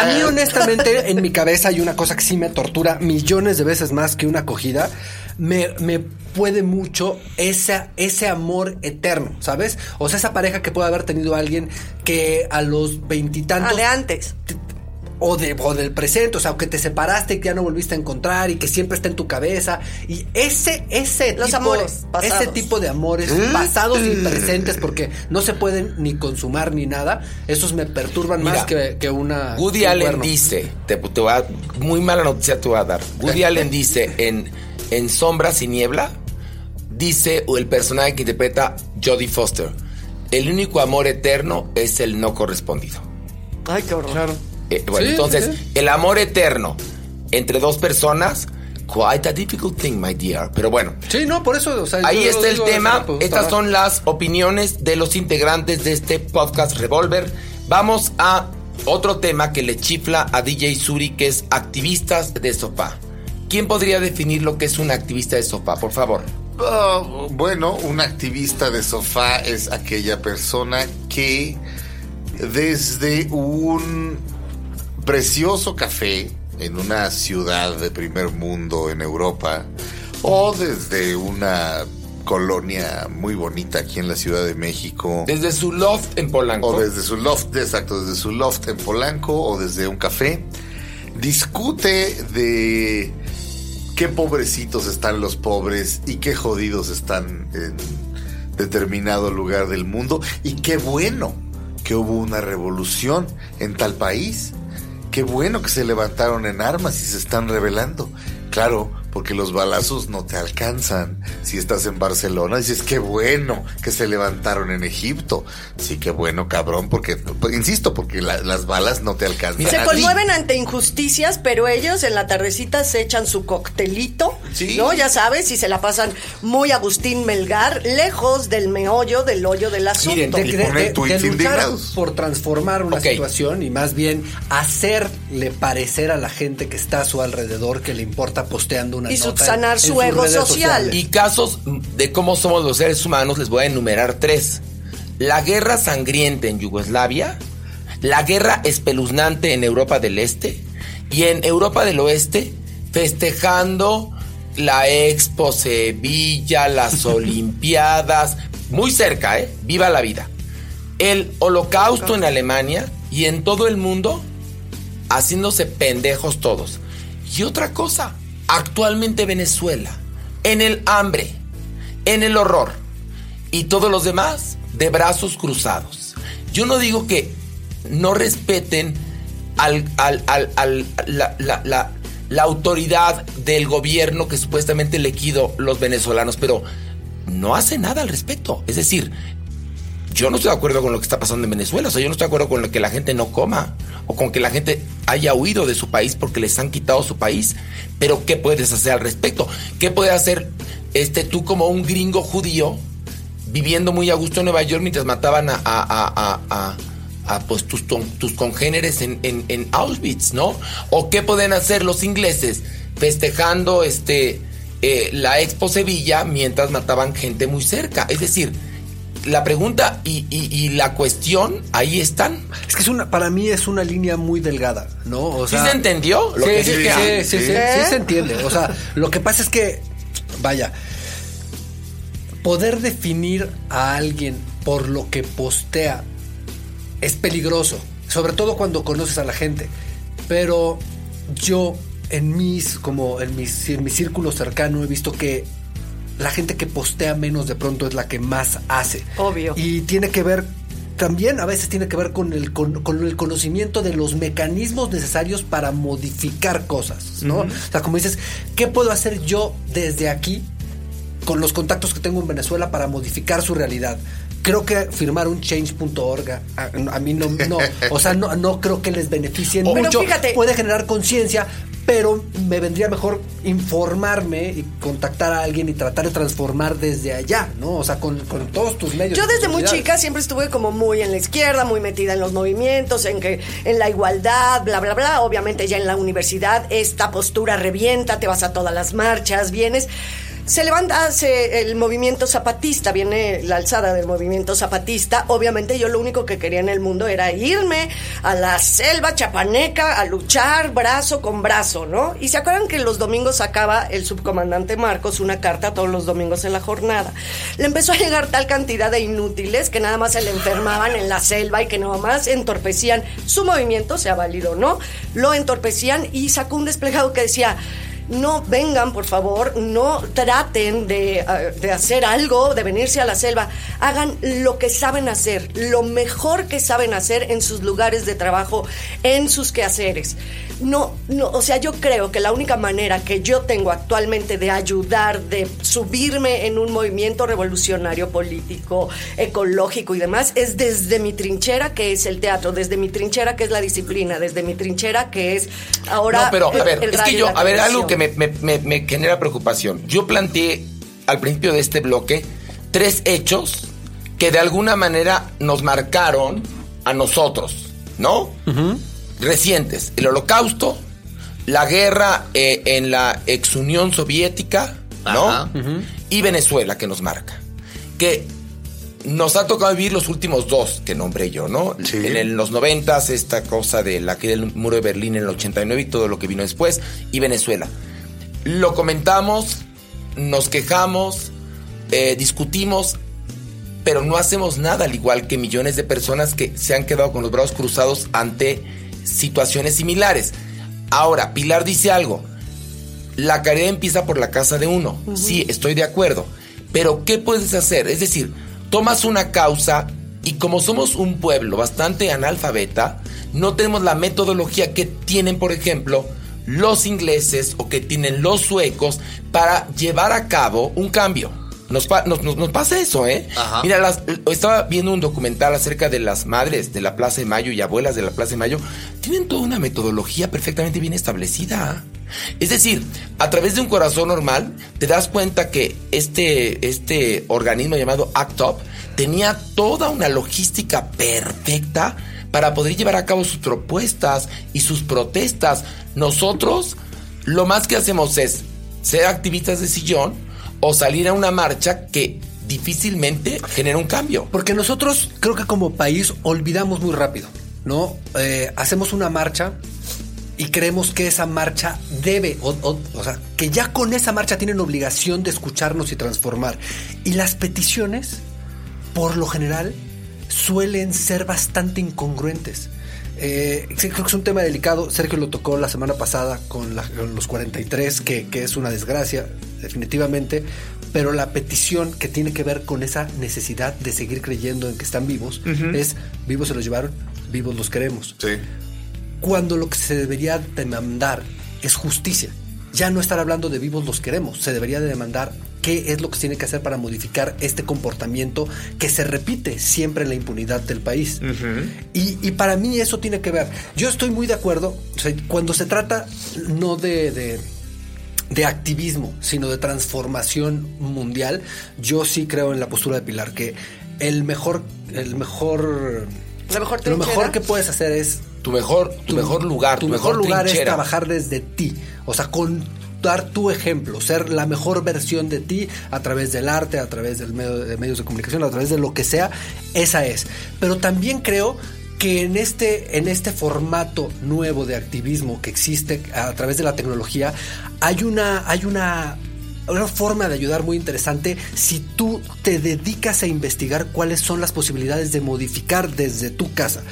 a mí honestamente en mi cabeza hay una cosa que sí me tortura millones de veces más que una acogida. Me, me puede mucho esa, ese amor eterno, ¿sabes? O sea, esa pareja que puede haber tenido alguien que a los veintitantos... Ah, de antes. O, de, o del presente, o sea, que te separaste y que ya no volviste a encontrar y que siempre está en tu cabeza. Y ese, ese Los tipo, amores pasados. ese tipo de amores pasados y presentes, porque no se pueden ni consumar ni nada, esos me perturban Mira, más que, que una. Woody que un Allen cuerno. dice, te, te voy a- muy mala noticia te voy a dar. Woody Allen dice en, en Sombras y Niebla, dice el personaje que interpreta Jodie Foster, el único amor eterno es el no correspondido. Ay, qué horror. Claro. Eh, bueno, Sí, entonces, sí. el amor eterno entre dos personas, quite a difficult thing, my dear. Pero bueno, Sí, no, por eso. o sea, Ahí está el tema. Estas para- son las opiniones de los integrantes de este podcast Revolver. Vamos a otro tema que le chifla a DJ Suri, que es activistas de sofá. ¿Quién podría definir lo que es un activista de sofá, por favor? Ah, bueno, un activista de sofá es aquella persona que desde un precioso café en una ciudad de primer mundo en Europa o desde una colonia muy bonita aquí en la Ciudad de México Desde su loft en Polanco. o desde su loft, exacto, desde su loft en Polanco o desde un café, discute de qué pobrecitos están los pobres y qué jodidos están en determinado lugar del mundo y qué bueno que hubo una revolución en tal país. Qué bueno que se levantaron en armas y se están rebelando. Claro, porque los balazos no te alcanzan. Si estás en Barcelona, dices, qué bueno que se levantaron en Egipto. Sí, qué bueno, cabrón, porque, pues, insisto, porque la- las balas no te alcanzan. Se a ti. conmueven ante injusticias, pero ellos en la tardecita se echan su coctelito, Sí. ¿no? Ya sabes, y se la pasan muy Agustín Melgar, lejos del meollo, del hoyo del asunto. Miren, de, Y de- de- tweets de luchar indignados. por transformar una situación y más bien hacerle parecer a la gente que está a su alrededor que le importa posteando una Y nota subsanar en su sus ego redes social. sociales. Y casos de cómo somos los seres humanos, les voy a enumerar tres. La guerra sangrienta en Yugoslavia, la guerra espeluznante en Europa del Este y en Europa del Oeste festejando la Expo Sevilla, las Olimpiadas, muy cerca, ¿eh? Viva la vida. El holocausto en Alemania y en todo el mundo haciéndose pendejos todos. Y otra cosa, actualmente Venezuela, en el hambre, en el horror, y todos los demás de brazos cruzados. Yo no digo que no respeten al, al- al- la, la- la- la autoridad del gobierno que supuestamente liquidó los venezolanos, pero no hace nada al respecto. Es decir, yo no estoy de acuerdo con lo que está pasando en Venezuela. O sea, yo no estoy de acuerdo con lo que la gente no coma o con que la gente haya huido de su país porque les han quitado su país. Pero ¿qué puedes hacer al respecto? ¿Qué puedes hacer este, tú como un gringo judío viviendo muy a gusto en Nueva York mientras mataban a, a- a- a- pues, tus, tus congéneres en, en- en Auschwitz, ¿no? ¿O qué pueden hacer los ingleses festejando este, eh, la Expo Sevilla mientras mataban gente muy cerca? Es decir, la pregunta y, y- y la cuestión ahí están. Es que es una, para mí es una línea muy delgada, ¿no? O ¿Sí se entendió? Lo sí, que sí, dije? sí, sí, sí, sí se entiende. O sea, lo que pasa es que, vaya, poder definir a alguien por lo que postea es peligroso, sobre todo cuando conoces a la gente. Pero yo en mis como en mis en mi círculo cercano he visto que la gente que postea menos de pronto es la que más hace. Obvio. Y tiene que ver también a veces tiene que ver con el, con, con el conocimiento de los mecanismos necesarios para modificar cosas, ¿no? O sea, como dices, ¿qué puedo hacer yo desde aquí con los contactos que tengo en Venezuela para modificar su realidad? Creo que firmar un change.org a, a mí no, no, o sea, no, no creo que les beneficien Pero mucho. fíjate- Puede generar conciencia, pero me vendría mejor informarme y contactar a alguien y tratar de transformar desde allá, ¿no? O sea, con, con todos tus medios. Yo desde muy chica siempre estuve como muy en la izquierda, muy metida en los movimientos, en que en la igualdad, bla bla bla. Obviamente ya en la universidad esta postura revienta, te vas a todas las marchas, vienes. Se levanta hace el movimiento zapatista, viene la alzada del movimiento zapatista. Obviamente yo lo único que quería en el mundo era irme a la selva chapaneca a luchar brazo con brazo, ¿no? Y se acuerdan que los domingos sacaba el subcomandante Marcos una carta todos los domingos en la jornada. Le empezó a llegar tal cantidad de inútiles que nada más se le enfermaban en la selva y que nada más entorpecían su movimiento, sea válido o no, lo entorpecían y sacó un desplegado que decía no vengan, por favor, no traten de, eh, de hacer algo, de venirse a la selva. Hagan lo que saben hacer, lo mejor que saben hacer en sus lugares de trabajo, en sus quehaceres. No, no, o sea, yo creo que la única manera que yo tengo actualmente de ayudar, de subirme en un movimiento revolucionario político, ecológico y demás, es desde mi trinchera, que es el teatro, desde mi trinchera, que es la disciplina, desde mi trinchera, que es ahora. no, pero a ver, el es que yo, a ver, algo televisión. Que me, me- me- me genera preocupación. Yo planteé al principio de este bloque tres hechos que de alguna manera nos marcaron a nosotros, ¿no? Recientes. El holocausto, la guerra eh, en la ex Unión Soviética, ¿no? Y Venezuela, que nos marca. Que nos ha tocado vivir los últimos dos que nombré yo, ¿no? Sí. En el- los noventas, esta cosa de la que del muro de Berlín en el 89 y todo lo que vino después, y Venezuela. Lo comentamos, nos quejamos, eh, discutimos, pero no hacemos nada, al igual que millones de personas que se han quedado con los brazos cruzados ante situaciones similares. Ahora, Pilar dice algo, la caridad empieza por la casa de uno. Sí, estoy de acuerdo. Pero ¿qué puedes hacer? Es decir, tomas una causa y como somos un pueblo bastante analfabeta, no tenemos la metodología que tienen, por ejemplo, los ingleses o que tienen los suecos para llevar a cabo un cambio. Nos, pa- nos- nos- nos pasa eso, ¿eh? Ajá. Mira, las- estaba viendo un documental acerca de las madres de la Plaza de Mayo y abuelas de la Plaza de Mayo. Tienen toda una metodología perfectamente bien establecida. Es decir, a través de un corazón normal, te das cuenta que este, este organismo llamado ACT UP tenía toda una logística perfecta para poder llevar a cabo sus propuestas y sus protestas. Nosotros lo más que hacemos es ser activistas de sillón o salir a una marcha que difícilmente genera un cambio. Porque nosotros creo que como país olvidamos muy rápido, ¿no? Eh, hacemos una marcha y creemos que esa marcha debe, o, o- o sea, que ya con esa marcha tienen obligación de escucharnos y transformar. Y las peticiones, por lo general, suelen ser bastante incongruentes. Eh, sí, creo que es un tema delicado. Sergio lo tocó la semana pasada con, la- con los 43, que, que es una desgracia, definitivamente. Pero la petición que tiene que ver con esa necesidad de seguir creyendo en que están vivos es: vivos se los llevaron, vivos los queremos Sí. cuando lo que se debería demandar es justicia. Ya no estar hablando de vivos los queremos, se debería de demandar qué es lo que se tiene que hacer para modificar este comportamiento que se repite siempre en la impunidad del país. y, y para mí eso tiene que ver. Yo estoy muy de acuerdo, o sea, cuando se trata no de- de de activismo, sino de transformación mundial, yo sí creo en la postura de Pilar, que el mejor, el mejor, La mejor lo mejor que puedes hacer es Tu mejor, tu, mejor lugar, tu, tu, mejor, lugar es trabajar desde ti, o sea, con dar tu ejemplo, ser la mejor versión de ti a través del arte, a través del medio, de medios de comunicación, a través de lo que sea, esa es. Pero también creo que en este, en este formato nuevo de activismo que existe a través de la tecnología, hay una, hay una una forma de ayudar muy interesante si tú te dedicas a investigar cuáles son las posibilidades de modificar desde tu casa.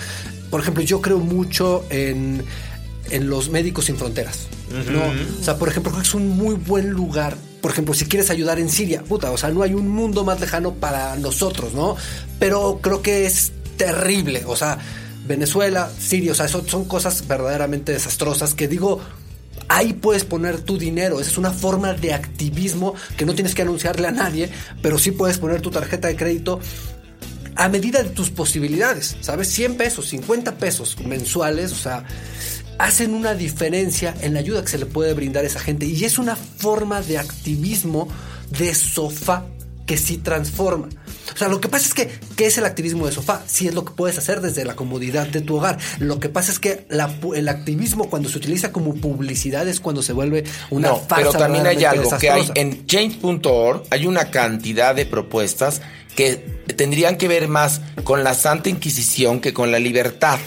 Por ejemplo, yo creo mucho en, en los médicos sin fronteras. ¿no? O sea, por ejemplo, creo que es un muy buen lugar. Por ejemplo, si quieres ayudar en Siria, puta, o sea, no hay un mundo más lejano para nosotros, ¿no? Pero creo que es terrible. O sea, Venezuela, Siria, o sea, son, son cosas verdaderamente desastrosas que digo, Ahí puedes poner tu dinero. Esa es una forma de activismo que no tienes que anunciarle a nadie, pero sí puedes poner tu tarjeta de crédito a medida de tus posibilidades. ¿Sabes? 100 pesos, 50 pesos mensuales, o sea, hacen una diferencia en la ayuda que se le puede brindar a esa gente. Y es una forma de activismo de sofá que sí transforma. O sea, lo que pasa es que, ¿qué es el activismo de sofá? Sí es lo que puedes hacer desde la comodidad de tu hogar. Lo que pasa es que la el activismo cuando se utiliza como publicidad es cuando se vuelve una no, farsa pero también hay algo que hay en change.org hay una cantidad de propuestas que tendrían que ver más con la Santa Inquisición que con la libertad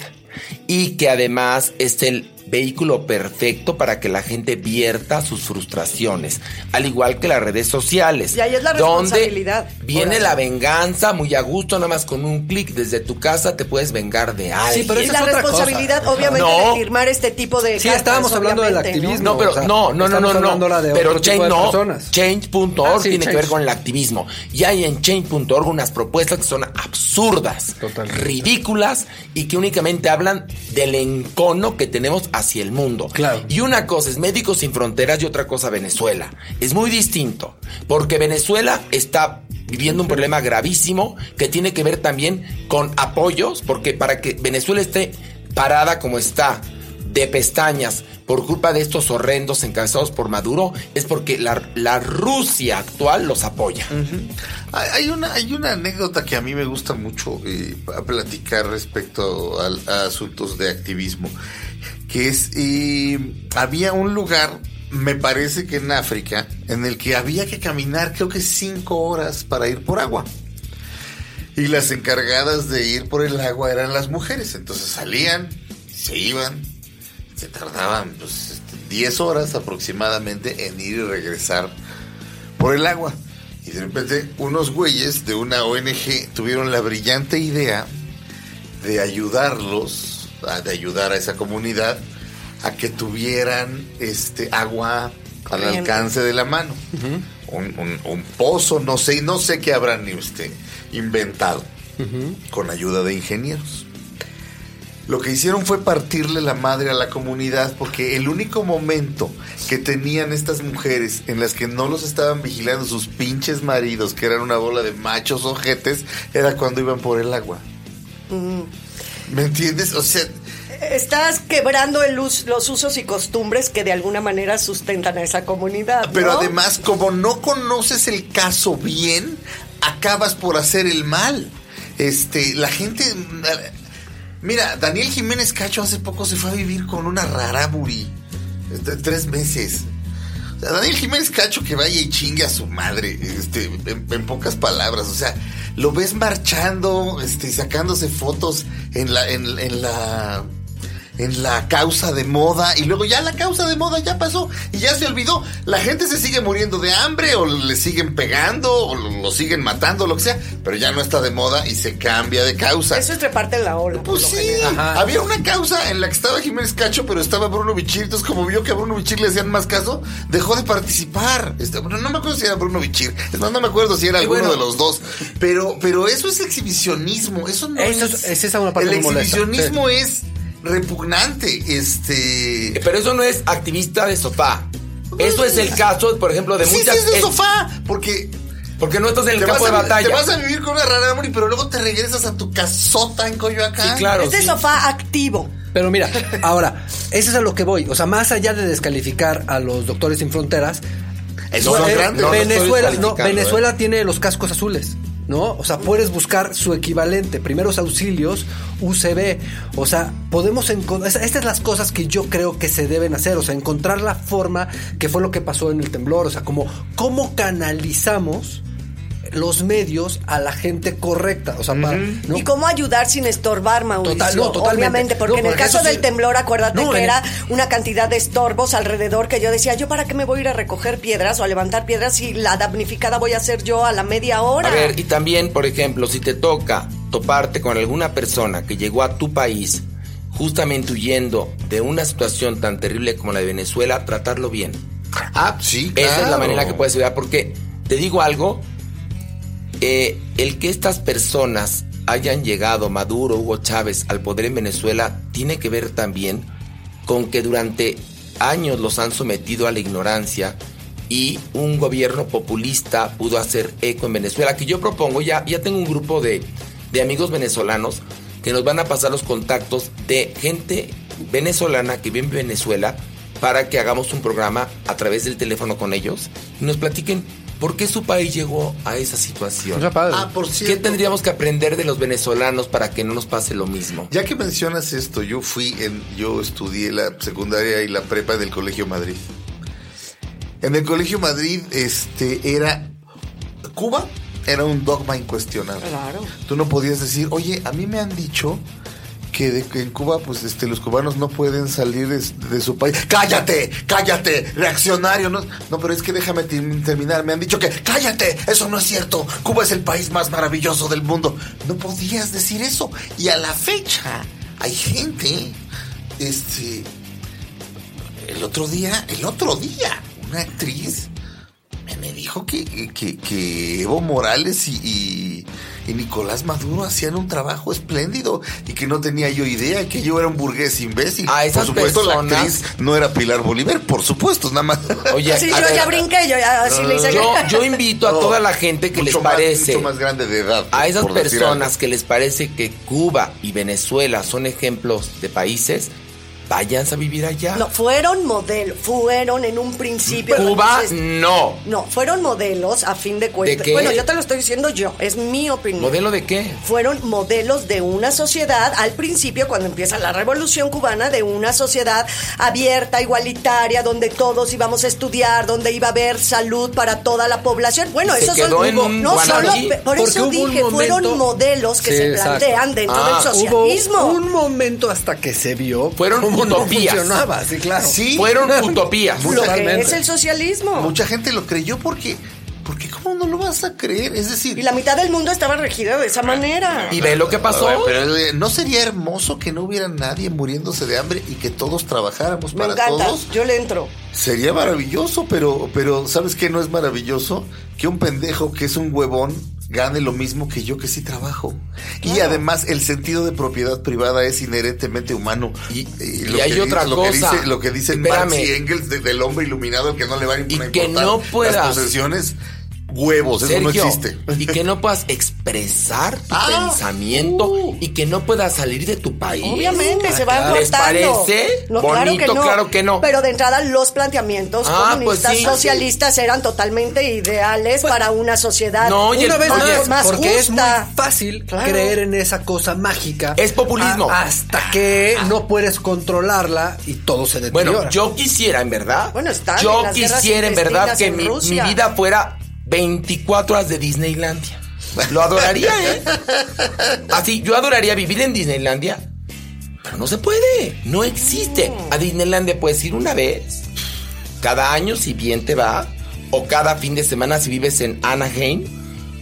y que además es el vehículo perfecto para que la gente vierta sus frustraciones, al igual que las redes sociales. Y ahí es la donde responsabilidad. Viene Por la venganza muy a gusto, nada más con un clic desde tu casa te puedes vengar de alguien. pero Y esa la es otra responsabilidad, cosa. obviamente, No. de firmar este tipo de. Sí, cartas, estábamos hablando del activismo. No, pero o sea, no, no, no, no, no. de pero change no. Change.org Ah, sí, tiene que Change. ver con el activismo. Y hay en change.org unas propuestas que son absurdas, Totalmente. ridículas y que únicamente hablan del encono que tenemos hacia el mundo. Claro. Y una cosa es Médicos Sin Fronteras y otra cosa Venezuela. Es muy distinto, porque Venezuela está viviendo un problema gravísimo que tiene que ver también con apoyos, porque para que Venezuela esté parada como está, de pestañas, por culpa de estos horrendos encabezados por Maduro, es porque la, la Rusia actual los apoya. Hay hay una, hay una anécdota que a mí me gusta mucho eh, a platicar respecto al- a, asuntos de activismo, que es, eh, había un lugar, me parece que en África, en el que había que caminar creo que cinco horas para ir por agua. Y las encargadas de ir por el agua eran las mujeres, entonces salían, se iban, se tardaban pues, este, 10 horas aproximadamente en ir y regresar por el agua. Y de repente unos güeyes de una ONG tuvieron la brillante idea de ayudarlos, de ayudar a esa comunidad a que tuvieran este agua al Corriente. alcance de la mano. un, un- un pozo, no sé, no sé qué habrán este, inventado con ayuda de ingenieros. Lo que hicieron fue partirle la madre a la comunidad porque el único momento que tenían estas mujeres en las que no los estaban vigilando sus pinches maridos, que eran una bola de machos ojetes, era cuando iban por el agua. ¿Me entiendes? O sea, Estás quebrando el us- los usos y costumbres que de alguna manera sustentan a esa comunidad. pero además, como no conoces el caso bien, acabas por hacer el mal. Este, la gente. Mira, Daniel Jiménez Cacho hace poco se fue a vivir con una raraburi. este, Tres meses. O sea, Daniel Jiménez Cacho que vaya y chingue a su madre, este, en, pocas palabras. O sea, lo ves marchando, este, sacándose fotos en la, en la en la causa de moda y luego ya la causa de moda ya pasó y ya se olvidó. La gente se sigue muriendo de hambre o le siguen pegando o lo, lo siguen matando, lo que sea, pero ya no está de moda y se cambia de causa. Eso es treparte en la ola. Pues sí, había una causa en la que estaba Jiménez Cacho, pero estaba Bruno Bichir. Entonces, como vio que a Bruno Bichir le hacían más caso, dejó de participar. Este, bueno, no me acuerdo si era Bruno Bichir. Es más, no me acuerdo si era Y alguno bueno. de los dos. Pero, pero eso es exhibicionismo. Eso no Eso es. es- es esa una parte El molesta. exhibicionismo es repugnante. Este. Pero eso no es activista de sofá. Eso es el caso, por ejemplo, de Sí, sí, muchas. es de eh, sofá. Porque. Porque no estás en el campo de a, batalla. te vas a vivir con una rara pero luego te regresas a tu casota en Coyoacán. Sí, claro. Es de sí. sofá activo. Pero mira, ahora, eso es a lo que voy. O sea, más allá de descalificar a los doctores sin fronteras, no, son eh, grandes. no, Venezuela, no, descalificando, Venezuela tiene los cascos azules. ¿No? O sea, puedes buscar su equivalente, primeros auxilios, UCB. O sea, podemos encontrar. Estas son las cosas que yo creo que se deben hacer. O sea, encontrar la forma que fue lo que pasó en el temblor. O sea, como cómo canalizamos los medios a la gente correcta. O sea, para, ¿no? ¿Y cómo ayudar sin estorbar, Mauricio? Total, no, totalmente. Obviamente, porque No, en el caso sí- del temblor, acuérdate No, que era una cantidad de estorbos alrededor que yo decía, ¿yo para qué me voy a ir a recoger piedras o a levantar piedras si la damnificada voy a ser yo a la media hora? A ver, y también, por ejemplo, si te toca toparte con alguna persona que llegó a tu país justamente huyendo de una situación tan terrible como la de Venezuela, tratarlo bien. Ah, sí, Esa es la manera que puedes ayudar, porque te digo algo, eh, el que estas personas hayan llegado, Maduro, Hugo Chávez, al poder en Venezuela, tiene que ver también con que durante años los han sometido a la ignorancia y un gobierno populista pudo hacer eco en Venezuela, que yo propongo, ya, ya tengo un grupo de, de amigos venezolanos que nos van a pasar los contactos de gente venezolana que vive en Venezuela para que hagamos un programa a través del teléfono con ellos y nos platiquen por qué su país llegó a esa situación. Ah, por ¿Qué tendríamos que aprender de los venezolanos para que no nos pase lo mismo? Ya que mencionas esto, yo fui en, yo estudié la secundaria y la prepa del Colegio Madrid. En el Colegio Madrid, este, era Cuba era un dogma incuestionable. Claro. Tú no podías decir, oye, a mí me han dicho que, en Cuba, pues, este, los cubanos no pueden salir de, su país. ¡Cállate! ¡Cállate! ¡Reaccionario! No, no, pero es que déjame ter- terminar. Me han dicho que, ¡cállate! Eso no es cierto. Cuba es el país más maravilloso del mundo. No podías decir eso. Y a la fecha, hay gente, este, el otro día, el otro día, una actriz me, dijo que, que, que Evo Morales y- y Nicolás Maduro hacían un trabajo espléndido y que no tenía yo idea, que yo era un burgués imbécil. A esas por supuesto, personas- la actriz no era Pilar Bolívar, por supuesto, nada más. Oye, Sí, yo ver, ya brinqué, yo ya así le hice. yo, yo invito a No, toda la gente que les mucho más- parece, mucho más grande de edad. a esas personas que les parece que Cuba y Venezuela son ejemplos de países, váyanse a vivir allá. No, fueron modelos, fueron en un principio. Cuba entonces- no. No, fueron modelos a fin de cuentas. qué? Bueno, yo te lo estoy diciendo yo, es mi opinión. ¿Modelo de qué? fueron modelos de una sociedad, al principio cuando empieza la revolución cubana, de una sociedad abierta, igualitaria, donde todos íbamos a estudiar, donde iba a haber salud para toda la población. Bueno, se quedó son en un no solo, por eso hubo dije, fueron modelos que Sí, se exacto. plantean dentro Ah, del Hubo socialismo. un momento hasta que se vio Fueron no utopías. funcionaba, sí, claro. Sí. Fueron utopías. lo que Totalmente. es el socialismo. Mucha gente lo creyó porque, porque ¿cómo no lo vas a creer? Es decir, Y la mitad del mundo estaba regida de esa manera. ¿Y ve lo que pasó? Ver, pero eh, ¿no sería hermoso que no hubiera nadie muriéndose de hambre y que todos trabajáramos Me para encanta, todos? yo le entro. Sería maravilloso, pero, pero ¿sabes qué no es maravilloso? Que un pendejo que es un huevón gane lo mismo que yo que sí trabajo. Y además el sentido de propiedad privada es inherentemente humano. Y- Eh, y hay que otra dice- lo cosa. Que dice, lo que dicen Marx y Engels de- del hombre iluminado que no le va a Y importar que no puedas- las posesiones, huevos, eso no Sergio, existe. y que no puedas expresar tu Ah, pensamiento uh. y que no puedas salir de tu país. Obviamente se van ¿Les cortando. parece? No, Bonito, claro que no. Pero de entrada los planteamientos Ah, comunistas pues sí. socialistas eran totalmente ideales para una sociedad No, y el- Una vez oye, más, más porque es justa. muy fácil Claro. creer en esa cosa mágica. Es populismo. a- hasta que no puedes controlarla y todo se deteriora. Bueno, yo quisiera, en verdad. Bueno, están Yo en las guerras quisiera, en verdad, que en mi, Rusia. mi vida fuera 24 horas de Disneylandia. Lo adoraría, ¿eh? Así, yo adoraría vivir en Disneylandia. Pero no se puede. No existe. A Disneylandia puedes ir una vez. Cada año, si bien te va. O cada fin de semana, si vives en Anaheim.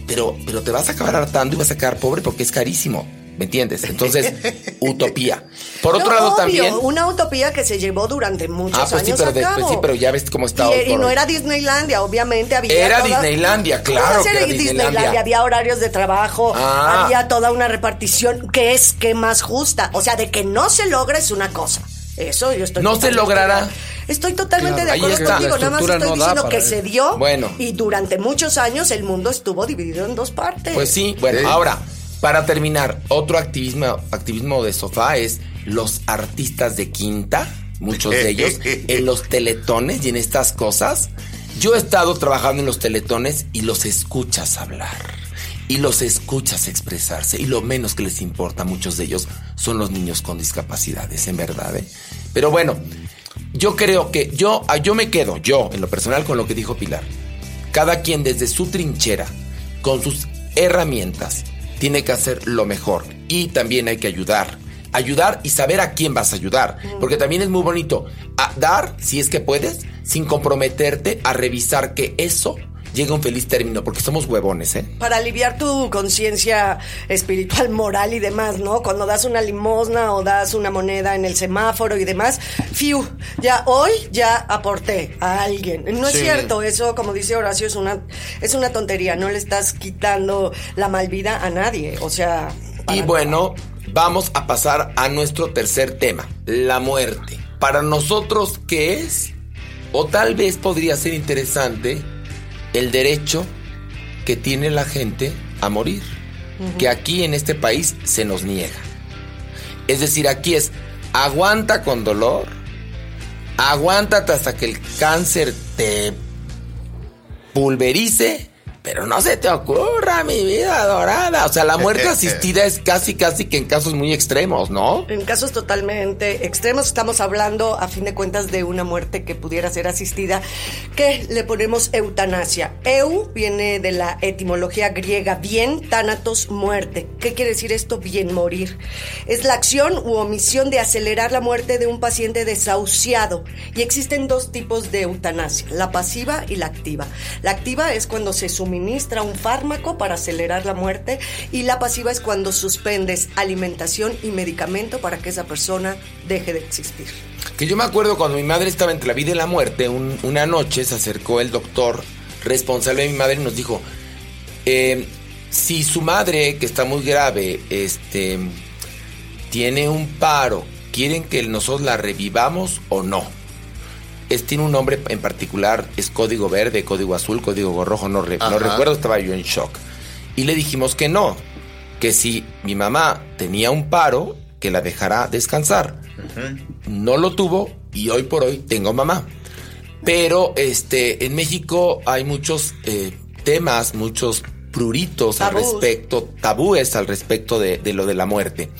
Pero, pero te vas a acabar hartando y vas a quedar pobre porque es carísimo. ¿Me entiendes? Entonces, utopía. Por otro No, lado, obvio, también. Una utopía que se llevó durante muchos Ah, pues sí, años pero a después cabo. sí, pero ya ves cómo está Y, y no hoy. era Disneylandia, obviamente había. Era toda- Disneylandia, ¿Cómo claro que era Disneylandia. Había horarios de trabajo, Ah. había toda una repartición que es que más justa. O sea, de que no se logra es una cosa. Eso yo estoy. No se logrará. Estoy totalmente Claro, de acuerdo está. contigo. Nada más estoy no diciendo que se dio. Bueno. Y durante muchos años el mundo estuvo dividido en dos partes. Pues sí, bueno, Sí. ahora, para terminar, otro activismo, activismo de sofá es los artistas de quinta, muchos de ellos, en los teletones y en estas cosas. Yo he estado trabajando en los teletones y los escuchas hablar. Y los escuchas expresarse. Y lo menos que les importa a muchos de ellos son los niños con discapacidades, en verdad. ¿eh? Pero bueno, yo creo que yo, ah, yo me quedo, yo, en lo personal, con lo que dijo Pilar. Cada quien desde su trinchera, con sus herramientas, tiene que hacer lo mejor. Y también hay que ayudar. Ayudar y saber a quién vas a ayudar. Porque también es muy bonito a dar, si es que puedes, sin comprometerte a revisar que eso llegue a un feliz término. Porque somos huevones, ¿eh? Para aliviar tu conciencia espiritual, moral y demás, ¿no? Cuando das una limosna o das una moneda en el semáforo y demás, fiu, ya hoy ya aporté a alguien. No es cierto, eso como dice Horacio es una es una tontería, no le estás quitando la malvida a nadie, o sea, Y bueno, vamos a pasar a nuestro tercer tema, la muerte. Para nosotros, ¿qué es? O tal vez podría ser interesante el derecho que tiene la gente a morir, que aquí en este país se nos niega. Es decir, aquí es, aguanta con dolor, aguántate hasta que el cáncer te pulverice, pero no se te ocurra, mi vida dorada. O sea, la muerte asistida es casi, casi que en casos muy extremos, ¿no? En casos totalmente extremos estamos hablando a fin de cuentas de una muerte que pudiera ser asistida, que le ponemos eutanasia. Eu viene de la etimología griega bien, thanatos, muerte. ¿Qué quiere decir esto? Bien morir. Es la acción u omisión de acelerar la muerte de un paciente desahuciado. Y existen dos tipos de eutanasia, la pasiva y la activa. La activa es cuando se suministra un fármaco para acelerar la muerte y la pasiva es cuando suspendes alimentación y medicamento para que esa persona deje de existir. Que yo me acuerdo cuando mi madre estaba entre la vida y la muerte, un- una noche se acercó el doctor responsable de mi madre y nos dijo, eh, si su madre, que está muy grave, este, tiene un paro, ¿quieren que nosotros la revivamos o no? Es, tiene un nombre en particular, es código verde, código azul, código rojo, no, re- no recuerdo, estaba yo en shock. Y le dijimos que no, que si mi mamá tenía un paro, que la dejará descansar. No lo tuvo y hoy por hoy tengo mamá. Pero este, en México hay muchos eh, temas, muchos pruritos al respecto, tabúes al respecto de, de lo de la muerte.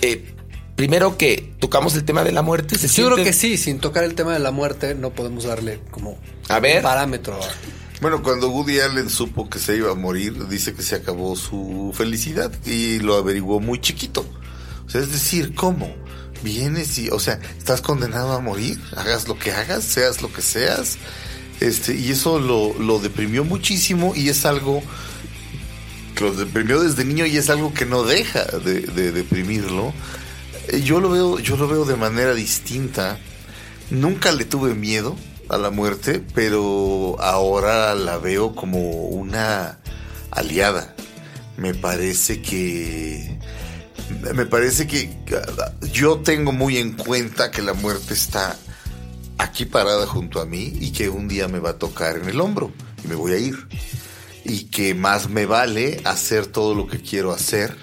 Eh, primero que tocamos el tema de la muerte, ¿se Yo creo siente- que sí, sin tocar el tema de la muerte, no podemos darle como A ver. un parámetro. Bueno, cuando Woody Allen supo que se iba a morir, dice que se acabó su felicidad y lo averiguó muy chiquito. O sea, es decir, ¿cómo? Vienes y, o sea, estás condenado a morir, hagas lo que hagas, seas lo que seas. Este, y eso lo, lo deprimió muchísimo y es algo que lo deprimió desde niño y es algo que no deja de, de deprimirlo. Yo lo veo, yo lo veo de manera distinta. Nunca le tuve miedo a la muerte, pero ahora la veo como una aliada. me parece que me parece que yo tengo muy en cuenta que la muerte está aquí parada junto a mí y que un día me va a tocar en el hombro y me voy a ir. Y que más me vale hacer todo lo que quiero hacer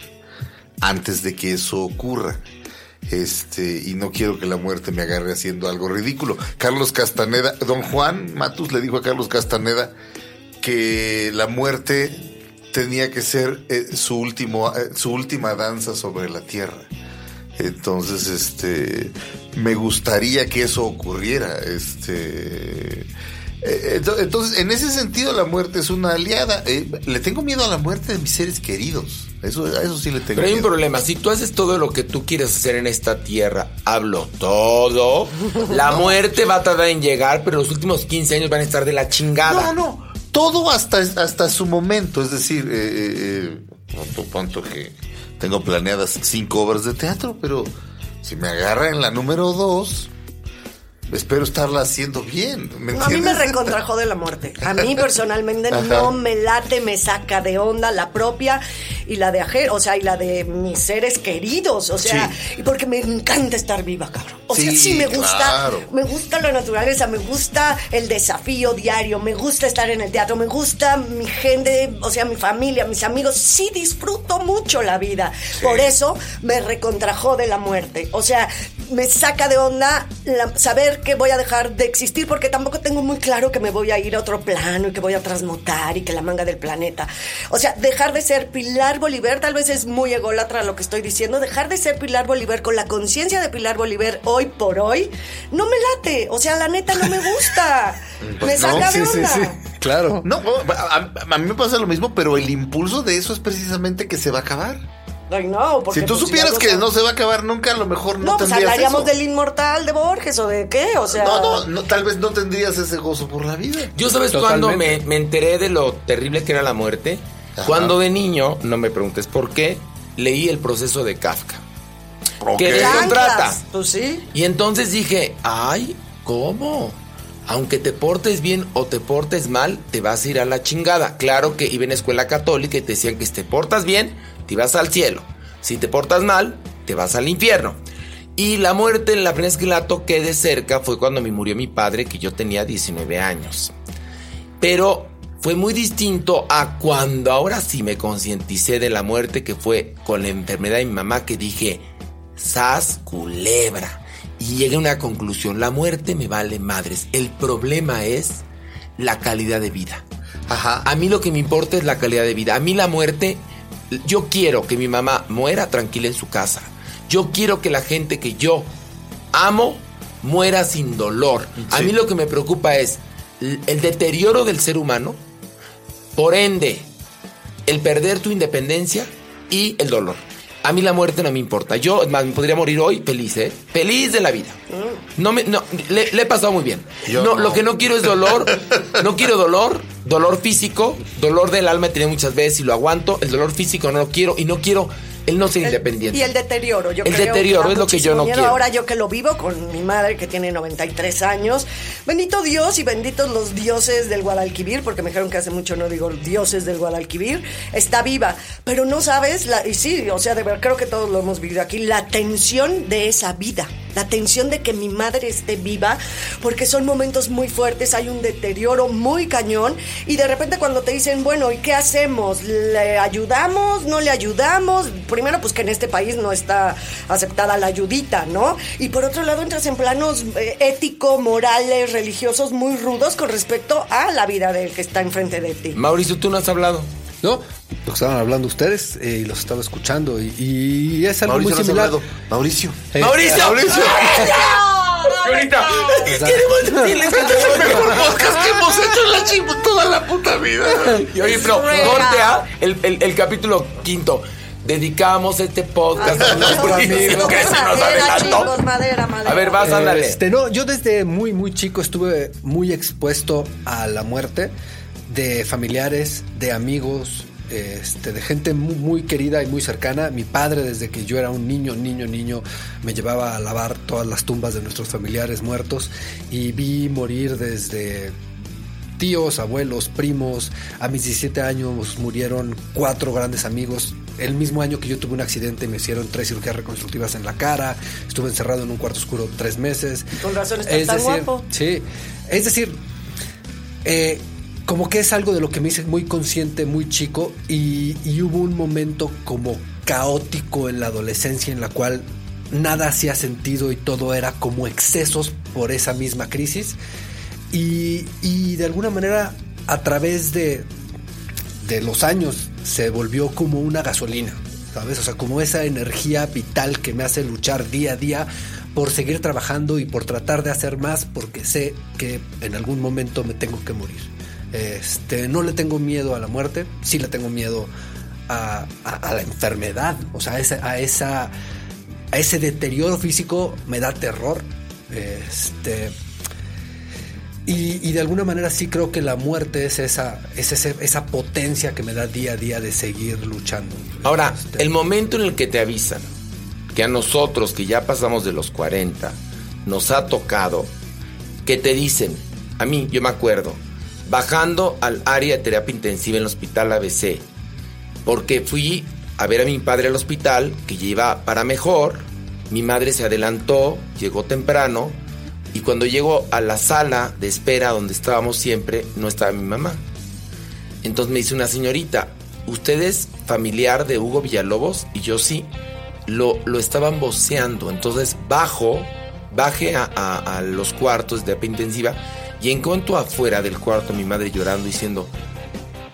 antes de que eso ocurra. Este, y no quiero que la muerte me agarre haciendo algo ridículo. Carlos Castaneda, don Juan Matus le dijo a Carlos Castaneda que la muerte tenía que ser eh, su último, eh, su última danza sobre la tierra. Entonces, este, me gustaría que eso ocurriera. Este, entonces, en ese sentido, la muerte es una aliada. le tengo miedo a la muerte de mis seres queridos. Eso, a eso sí le tengo Pero hay miedo. un problema. Si tú haces todo lo que tú quieres hacer en esta tierra, hablo todo, la muerte va a tardar en llegar, pero los últimos 15 años van a estar de la chingada. No, no. Todo hasta, hasta su momento. Es decir, eh, eh, eh, punto que tengo planeadas cinco obras de teatro, pero si me agarra en la número dos, espero estarla haciendo bien. ¿me a mí me recontrajó de la muerte. A mí personalmente no me late, me saca de onda la propia y la de Ajer, o sea, y la de mis seres queridos, o sea, y porque me encanta estar viva, cabrón. O sea, Sí, sí me gusta, claro. me gusta la naturaleza, me gusta el desafío diario, me gusta estar en el teatro, me gusta mi gente, o sea, mi familia, mis amigos, sí disfruto mucho la vida. Por eso me recontrajó de la muerte. O sea, me saca de onda la- saber que voy a dejar de existir porque tampoco tengo muy claro que me voy a ir a otro plano y que voy a transmutar y que la manga del planeta. O sea, dejar de ser Pilar Bolívar, tal vez es muy ególatra lo que estoy diciendo, dejar de ser Pilar Bolívar con la conciencia de Pilar Bolívar hoy por hoy, no me late. O sea, la neta no me gusta. me Pues no, saca de Sí, sí, onda. sí. Claro. No, a, a mí me pasa lo mismo, pero el impulso de eso es precisamente que se va a acabar. Ay, no, porque si tú pues, supieras que no se va a acabar nunca, a lo mejor no, No, pues tendrías hablaríamos eso. del inmortal de Borges o de qué, o sea. No, no, no, tal vez no tendrías ese gozo por la vida. Yo sabes cuando me, me enteré de lo terrible que era la muerte. Ajá. Cuando de niño, no me preguntes por qué, leí el proceso de Kafka. Ok. ¿Qué de- contrata. Pues sí. Y entonces dije, ay, ¿cómo? Aunque te portes bien o te portes mal, te vas a ir a la chingada. Claro que iba en escuela católica y te decían que si te portas bien, te vas al cielo. Si te portas mal, te vas al infierno. Y la muerte, la primera vez que la toqué de cerca fue cuando me murió mi padre, que yo tenía 19 años. Pero fue muy distinto a cuando ahora sí me concienticé de la muerte, que fue con la enfermedad de mi mamá, que dije, sas culebra. Y llegué a una conclusión, la muerte me vale madres. El problema es la calidad de vida. Ajá. A mí lo que me importa es la calidad de vida. A mí la muerte, yo quiero que mi mamá muera tranquila en su casa. Yo quiero que la gente que yo amo muera sin dolor. A mí lo que me preocupa es el deterioro del ser humano, por ende, el perder tu independencia y el dolor. A mí la muerte no me importa. Yo, es más, me podría morir hoy feliz, ¿eh? Feliz de la vida. No me, no, le, le he pasado muy bien. Yo no, no. Lo que no quiero es dolor. No quiero dolor. Dolor físico. Dolor del alma he tenido muchas veces y lo aguanto. El dolor físico no lo quiero y no quiero el no ser El- independiente. Y el deterioro, yo El creo deterioro da es lo que yo no miedo. quiero. Ahora yo que lo vivo con mi madre que tiene 93 años. Bendito Dios y benditos los dioses del Guadalquivir, porque me dijeron que hace mucho no digo dioses del Guadalquivir. Está viva, pero no sabes, la, y sí, o sea, de verdad creo que todos lo hemos vivido aquí, la tensión de esa vida. La tensión de que mi madre esté viva, porque son momentos muy fuertes, hay un deterioro muy cañón, y de repente cuando te dicen, bueno, ¿y qué hacemos? ¿Le ayudamos? ¿No le ayudamos? Primero, pues que en este país no está aceptada la ayudita, ¿no? Y por otro lado, entras en planos eh, ético, morales, religiosos muy rudos con respecto a la vida del que está enfrente de ti. Mauricio, tú no has hablado. No, lo que estaban hablando ustedes eh, y los estaba escuchando y, y es algo Mauricio, muy similar. Mauricio. Eh, ¡Mauricio! Mauricio. Ahorita, queremos decirles que El mejor podcast que hemos hecho en la chimba toda la puta vida. Y oye, pero corte a el, el- el capítulo quinto. Dedicamos este podcast a nuestro amigo que se nos Madera, adelantó. A ver, vas, ándale. Este, no, yo desde muy, muy chico estuve muy expuesto a la muerte de familiares, de amigos, este, de gente muy, muy querida y muy cercana. Mi padre, desde que yo era un niño, niño, niño, me llevaba a lavar todas las tumbas de nuestros familiares muertos y vi morir desde tíos, abuelos, primos. A mis 17 años murieron cuatro grandes amigos. El mismo año que yo tuve un accidente me hicieron tres cirugías reconstructivas en la cara. Estuve encerrado en un cuarto oscuro tres meses. Con razón estás tan guapo. Sí, es decir, eh, como que es algo de lo que me hice muy consciente muy chico y, hubo un momento como caótico en la adolescencia en la cual nada hacía sentido y todo era como excesos por esa misma crisis. Y, y de alguna manera, a través de, de los años, se volvió como una gasolina, ¿sabes? O sea, como esa energía vital que me hace luchar día a día por seguir trabajando y por tratar de hacer más, porque sé que en algún momento me tengo que morir. Este, no le tengo miedo a la muerte, sí le tengo miedo a, a- a la enfermedad, o sea, a esa, a esa a ese deterioro físico me da terror. Este. Y, y de alguna manera sí creo que la muerte es esa, es ese- esa potencia que me da día a día de seguir luchando. Ahora, Este, el momento en el que te avisan que a nosotros que ya pasamos de los 40 nos ha tocado que te dicen, a mí yo me acuerdo, bajando al área de terapia intensiva en el hospital ABC, porque fui a ver a mi padre al hospital que iba para mejor, mi madre se adelantó, llegó temprano y cuando llego a la sala de espera donde estábamos siempre no estaba mi mamá. Entonces me dice una señorita, ¿usted es familiar de Hugo Villalobos? Y yo sí. Lo, lo estaban voceando. Entonces bajo, bajé a, a- a los cuartos de terapia intensiva y encuentro afuera del cuarto a mi madre llorando diciendo,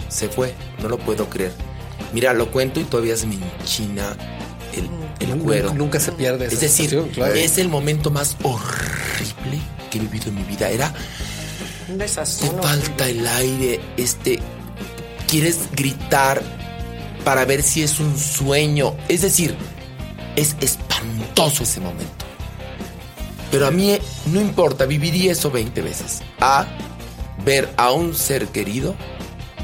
se fue, no lo puedo creer. Mira, lo cuento y todavía se me enchina el, el cuero. Nunca se pierde esa Es decir, claro. es el momento más horrible que he vivido en mi vida. Era Un te falta el aire, este, quieres gritar para ver si es un sueño. Es decir, es espantoso ese momento. Pero a mí eh, no importa, viviría eso 20 veces. A ver a un ser querido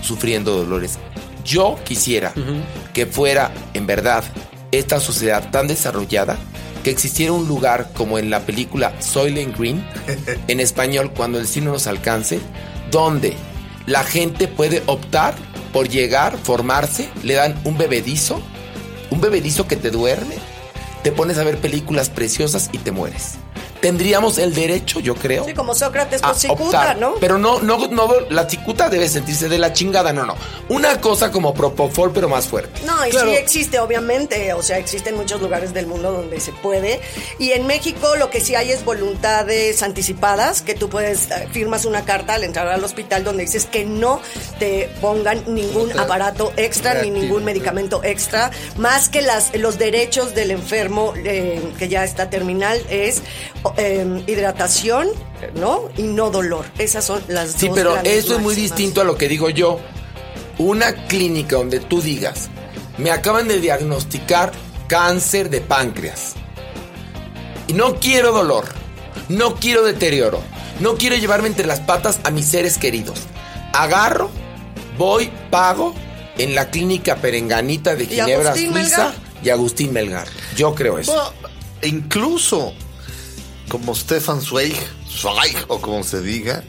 sufriendo dolores. Yo quisiera que fuera, en verdad, esta sociedad tan desarrollada que existiera un lugar como en la película Soylent Green, en español, cuando el destino nos alcance, donde la gente puede optar por llegar, formarse, le dan un bebedizo, un bebedizo que te duerme, te pones a ver películas preciosas y te mueres. Tendríamos el derecho, yo creo, Sí, como Sócrates con cicuta, optar. ¿no? Pero no, no, no, la cicuta debe sentirse de la chingada, no, no. Una cosa como Propofol, pero más fuerte. No, y Claro. sí existe, obviamente. O sea, existen muchos lugares del mundo donde se puede. Y en México lo que sí hay es voluntades anticipadas, que tú puedes, eh, firmas una carta al entrar al hospital donde dices que no te pongan ningún No te- aparato extra ni ningún medicamento extra, más que las, los derechos del enfermo eh, que ya está terminal es eh, hidratación, ¿no? Y no dolor. Esas son las Sí, dos pero eso es muy distinto a lo que digo yo. Una clínica donde tú digas, me acaban de diagnosticar cáncer de páncreas. Y no quiero dolor, no quiero deterioro, no quiero llevarme entre las patas a mis seres queridos. Agarro, voy, pago en la clínica Perenganita de ¿Y Ginebra, Suiza Melgar? y Agustín Melgar. Yo creo eso. Bueno, incluso como Stefan Zweig, Zweig o como se diga,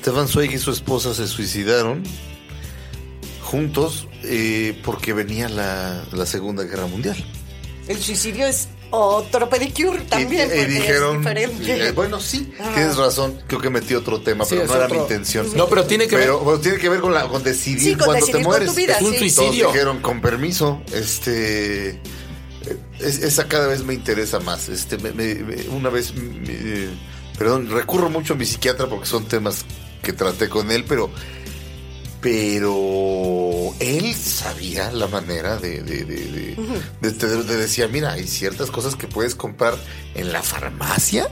Stefan Zweig y su esposa se suicidaron juntos eh, porque venía la, la Segunda Guerra Mundial. El suicidio es otro pedicure también. y, y dijeron, es diferente. eh, bueno, sí, tienes razón, creo que metí otro tema, Sí, pero no era otro- mi intención. No, pero tiene que Pero ver. bueno, tiene que ver con, la, con decidir Sí, con cuándo decidir te con mueres. tu vida, Es un sí. suicidio. Todos dijeron con permiso, este es- esa cada vez me interesa más. Este me- una vez me- perdón, recurro mucho a mi psiquiatra porque son temas que traté con él, pero pero él sabía la manera de, de, de, de- de- de- de decir, mira, hay ciertas cosas que puedes comprar en la farmacia,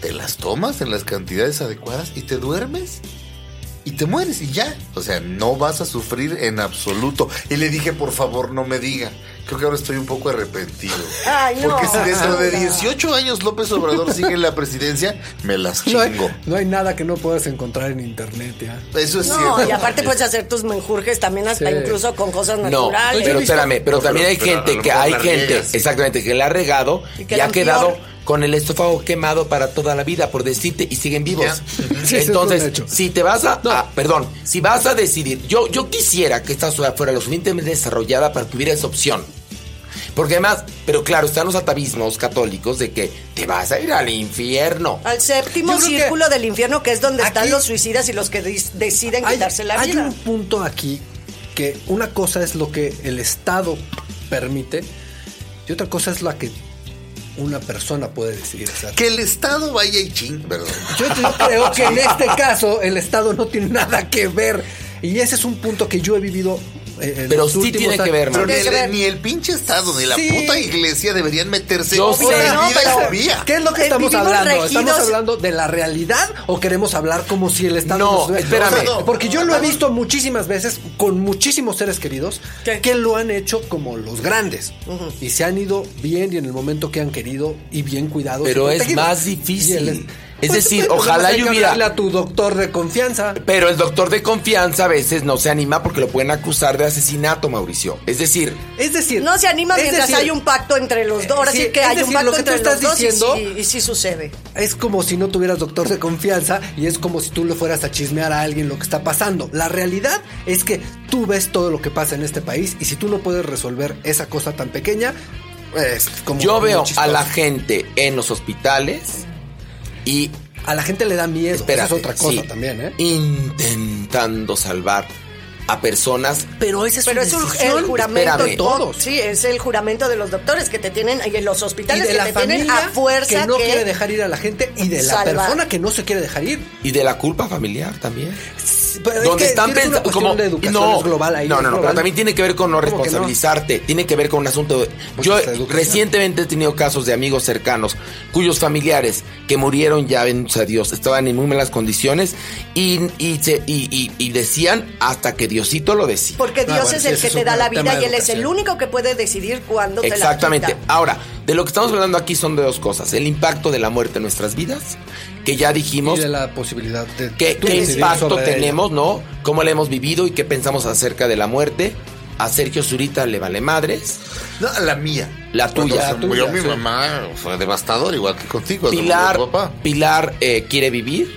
te las tomas en las cantidades adecuadas y te duermes y te mueres y ya. O sea, no vas a sufrir en absoluto. Y le dije, por favor, no me diga. Creo que ahora estoy un poco arrepentido. Ay, no. Porque si dentro de No. 18 años López Obrador sigue en la presidencia, me las No hay, chingo. no hay nada que no puedas encontrar en internet ya. Eso es No, cierto. y aparte puedes hacer tus menjurjes también hasta Sí. incluso con cosas No, naturales. pero espérame, pero No, también pero- hay pero gente que hay la gente, riegas. exactamente, que la ha regado Y y, ha quedado peor. con el estófago quemado para toda la vida, por decirte, y siguen vivos. Sí, Entonces, si te vas a, ah, perdón, si vas a decidir, yo, yo quisiera que esta ciudad fuera lo suficientemente desarrollada para que hubiera esa opción. Porque además, pero claro, están los atavismos católicos de que te vas a ir al infierno. Al séptimo círculo del infierno, que es donde están los suicidas y los que deciden hay, quitarse la hay vida. un punto aquí que una cosa es lo que el Estado permite y otra cosa es la que una persona puede decidir hacer. Que el Estado vaya y ching, perdón. Yo yo creo que en este caso el Estado no tiene nada que ver y ese es un punto que yo he vivido. Eh, Pero sí tiene que ver, Pero ni el, ni el pinche Estado ni la Sí. puta iglesia deberían meterse Yo en sé. vida No, y pero-. ¿Qué es lo que estamos hablando? ¿Estamos hablando de la realidad o queremos hablar como si el Estado No, nos- espérame. O sea, porque yo lo he visto muchísimas veces con muchísimos seres queridos ¿Qué? que lo han hecho como los grandes y se han ido bien y en el momento que han querido y bien cuidados. Pero es más difícil. Y Es decir, pues, ojalá hay yo hubiera- a tu doctor de confianza. Pero el doctor de confianza a veces no se anima porque lo pueden acusar de asesinato, Mauricio. Es decir, Es decir, No se anima mientras decir, hay un pacto entre los dos. Ahora sí, sí, que hay un pacto lo que tú entre los estás dos y sí- y sí sucede. Es como si no tuvieras doctor de confianza y es como si tú le fueras a chismear a alguien lo que está pasando. La realidad es que tú ves todo lo que pasa en este país y si tú no puedes resolver esa cosa tan pequeña, es como... yo veo a la gente en los hospitales y A la gente le da miedo. Espérate, Esa es otra cosa sí, también, ¿eh? Intentando salvar a personas. Pero ese es Pero es el juramento. Espérame. de Todos. Sí, es el juramento de los doctores que te tienen, y en los Y hospitales de que la te tienen familia a fuerza que no que quiere dejar ir a la gente y de la salvar. persona que no se quiere dejar ir. Y de la culpa familiar también. Pero es donde que están pensando como de educación no, es global ahí. no, es no, no, pero también tiene que ver con no responsabilizarte, tiene que ver con un asunto. de- yo pues, educación. recientemente he tenido casos de amigos cercanos cuyos familiares que murieron ya ven a Dios estaban en muy malas condiciones y y, se- y, y- y decían hasta que Diosito lo decía. porque Ah, Dios bueno, es el que es te da la vida y él es el único que puede decidir cuándo te la Exactamente. Ahora, de lo que estamos hablando aquí son de dos cosas: el impacto de la muerte en nuestras vidas, que ya dijimos Y de la posibilidad de qué, impacto tenemos, ¿no? Cómo la hemos vivido y qué pensamos acerca de la muerte. A Sergio Zurita le vale madres. No, la mía. La tuya. Cuando se La tuya, murió mi sí. mamá fue devastador, igual que contigo. Pilar, papá. Pilar eh, quiere vivir.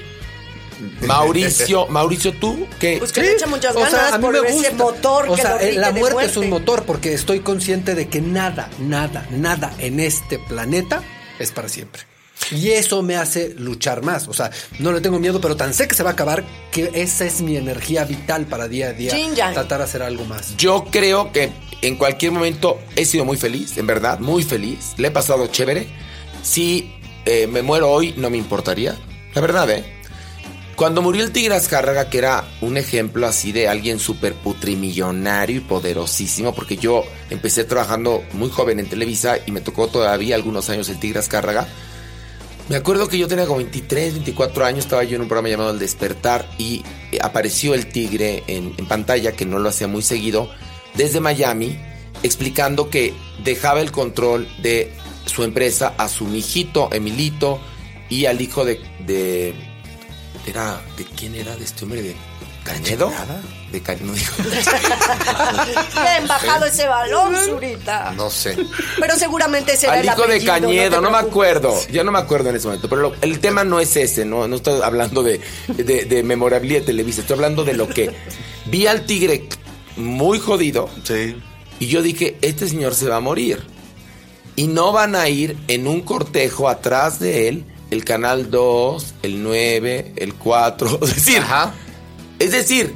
Mauricio, Mauricio, tú qué Pues que le echa muchas O sea, ganas a mí por me ese gusta. motor o que sea, lo eh, rige la de muerte, es un motor porque estoy consciente de que nada, nada, nada en este planeta es para siempre. Y eso me hace luchar más. O sea, no le tengo miedo, pero tan sé que se va a acabar que esa es mi energía vital para día a día tratar de hacer algo más. Yo creo que en cualquier momento he sido muy feliz, en verdad, muy feliz. Le he pasado chévere. Si eh, me muero hoy, no me importaría. La verdad, ¿eh? Cuando murió el Tigre Azcárraga, que era un ejemplo así de alguien súper putrimillonario y poderosísimo, porque yo empecé trabajando muy joven en Televisa y me tocó todavía algunos años el Tigre Azcárraga. Me acuerdo que yo tenía como 23, 24 años, estaba yo en un programa llamado El Despertar y eh, apareció el tigre en, en pantalla, que no lo hacía muy seguido, desde Miami, explicando que dejaba el control de su empresa a su mijito Emilito y al hijo de... de era, ¿De quién era? ¿De este hombre? ¿De Cañedo? De Cañedo, no dijo. Bien bajado ese balón, Zurita. No sé. Pero seguramente será Al el hijo de apellido, Cañedo, te no, me acuerdo. Yo no me acuerdo en ese momento. Pero lo- el tema no es ese, no, no estoy hablando de, de, de memorabilia de Televisa. Estoy hablando de lo que vi al tigre muy jodido. Sí. Y yo dije, este señor se va a morir. Y no van a ir en un cortejo atrás de él el canal 2, el 9, el 4. Es decir, Ajá. es decir,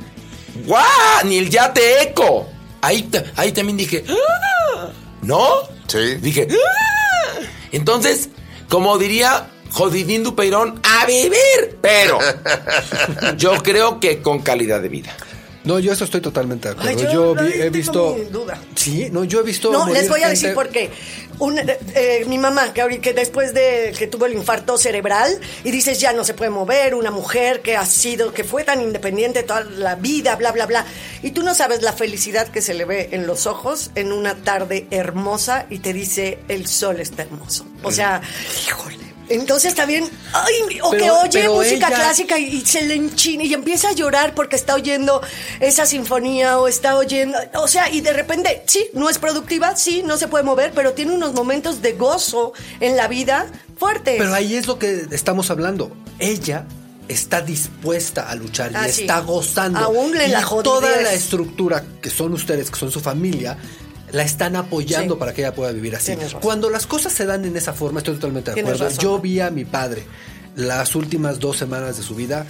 ¡guau! Ni el yate eco. Ahí, ahí también dije, "Ah", ¿no? Sí. Dije, "Ah". entonces, como diría Jodidín Dupeirón, a vivir. Pero yo creo que con calidad de vida. No, yo eso estoy totalmente de acuerdo. Ay, yo yo vi- he visto. duda. Sí, no, yo he visto. No, les voy a gente- decir por qué. Eh, mi mamá, que ahorita que después de que tuvo el infarto cerebral y dices ya no se puede mover, una mujer que ha sido, que fue tan independiente toda la vida, bla, bla, bla. Y tú no sabes la felicidad que se le ve en los ojos en una tarde hermosa y te dice el sol está hermoso. O sea, híjole. Entonces también, ay, o Pero- que oye música ella- clásica y, y se le enchina y empieza a llorar porque está oyendo esa sinfonía o está oyendo, o sea, y de repente, sí, no es productiva, sí, no se puede mover, pero tiene unos momentos de gozo en la vida fuertes. Pero ahí es lo que estamos hablando. Ella está dispuesta a luchar y Ah, sí. está gozando. Aún en y la toda jodidez. la estructura que son ustedes, que son su familia, la están apoyando Sí. para que ella pueda vivir así. Cuando las cosas se dan en esa forma, estoy totalmente de acuerdo. razón. Yo vi a mi padre las últimas dos semanas de su vida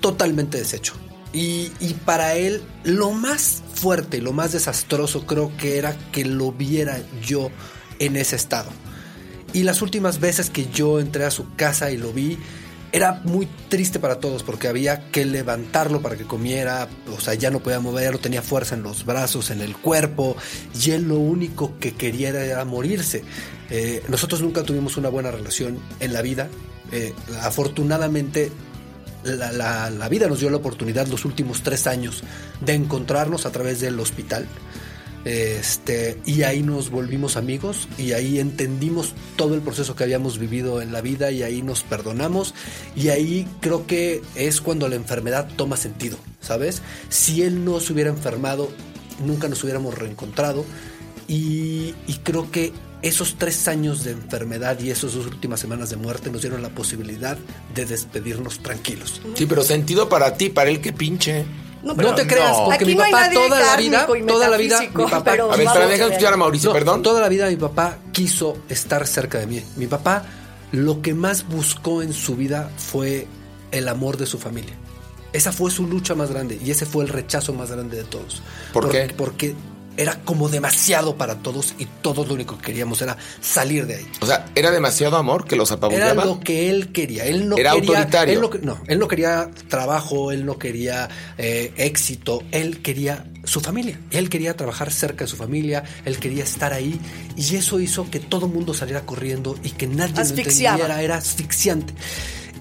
totalmente deshecho. Y, y para él, lo más fuerte lo más desastroso creo que era que lo viera yo en ese estado. Y las últimas veces que yo entré a su casa y lo vi, era muy triste para todos porque había que levantarlo para que comiera, o sea, ya no podía mover, ya no tenía fuerza en los brazos, en el cuerpo, y él lo único que quería era, morirse. Eh, nosotros nunca tuvimos una buena relación en la vida. Eh, afortunadamente, la, la- la vida nos dio la oportunidad los últimos tres años de encontrarnos a través del hospital. Este, y ahí nos volvimos amigos y ahí entendimos todo el proceso que habíamos vivido en la vida y ahí nos perdonamos y ahí creo que es cuando la enfermedad toma sentido, ¿sabes? Si él no se hubiera enfermado, nunca nos hubiéramos reencontrado y, y creo que esos tres años de enfermedad y esas dos últimas semanas de muerte nos dieron la posibilidad de despedirnos tranquilos. Sí, pero sentido para ti, para él que pinche. No, No te creas, porque Aquí mi no papá toda la vida, toda la vida, mi papá. pero A ver, espera, déjame escuchar a Mauricio, No, perdón. Toda la vida mi papá quiso estar cerca de mí. Mi papá lo que más buscó en su vida fue el amor de su familia. Esa fue su lucha más grande y ese fue el rechazo más grande de todos. ¿Por porque, qué? Porque era como demasiado para todos y todos lo único que queríamos era salir de ahí. O sea, era demasiado amor que los Era apabullaba. lo que él quería. Él no Era quería, autoritario. Él no, él no quería trabajo, él no quería eh, éxito, él quería su familia. Él quería trabajar cerca de su familia, él quería estar ahí. Y eso hizo que todo el mundo saliera corriendo y que nadie lo Asfixiaba. entendiera. Era asfixiante.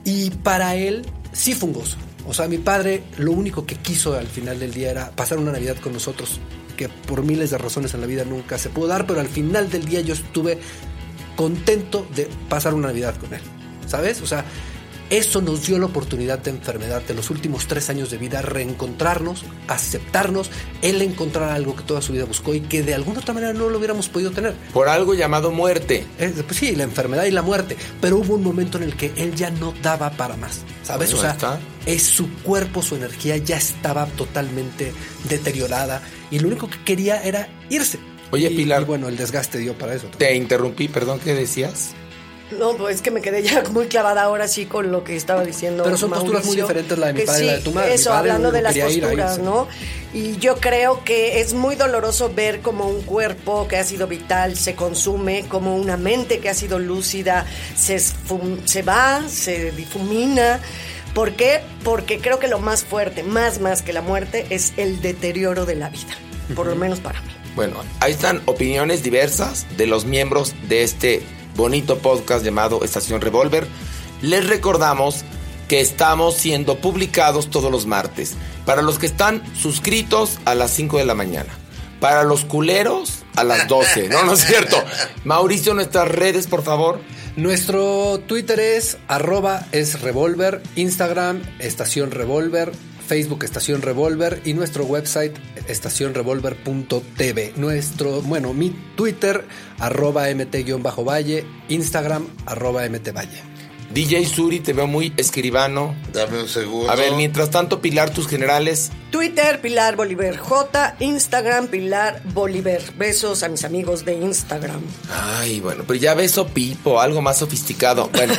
Y para él sí fue un gozo. O sea, mi padre lo único que quiso al final del día era pasar una Navidad con nosotros, que por miles de razones en la vida nunca se pudo dar, pero al final del día yo estuve contento de pasar una Navidad con él. ¿Sabes? O sea, eso nos dio la oportunidad de enfermedad de los últimos tres años de vida, reencontrarnos, aceptarnos, él encontrar algo que toda su vida buscó y que de alguna otra manera no lo hubiéramos podido tener. Por algo llamado muerte. Eh, pues sí, la enfermedad y la muerte. Pero hubo un momento en el que él ya no daba para más. ¿Sabes? Bueno, o sea, está. es su cuerpo, su energía ya estaba totalmente deteriorada. Y lo único que quería era irse. Oye, Y- Pilar. Y bueno, el desgaste dio para eso. Te interrumpí, perdón, ¿qué decías? No, pues es que me quedé ya muy clavada ahora sí con lo que estaba diciendo. Pero son posturas muy Mauricio, diferentes la de mi padre y la de tu madre. Mi Eso, padre hablando no de las posturas. ¿no? Y yo creo que es muy doloroso ver como un cuerpo que ha sido vital se consume, como una mente que ha sido lúcida se, esfum- se va, se difumina. ¿Por qué? Porque creo que lo más fuerte, más más que la muerte, es el deterioro de la vida. Por lo menos para mí. Bueno, ahí están opiniones diversas de los miembros de este bonito podcast llamado Estación Revolver. Les recordamos que estamos siendo publicados todos los martes. Para los que están suscritos a las 5 de la mañana. Para los culeros a las 12. No, no es cierto. Mauricio, nuestras redes, por favor. Nuestro Twitter es arroba es revolver, Instagram estación revolver, Facebook estación revolver y nuestro website estacionrevolver.tv. Nuestro, bueno, mi Twitter arroba mt-valle, Instagram arroba mtvalle. DJ Suri, te veo muy escribano. Dame un segundo. A ver, mientras tanto, Pilar, tus generales. Twitter, Pilar Bolívar J, Instagram, Pilar Bolívar. Besos a mis amigos de Instagram. Ay, bueno, pero ya beso Pipo, algo más sofisticado. Bueno,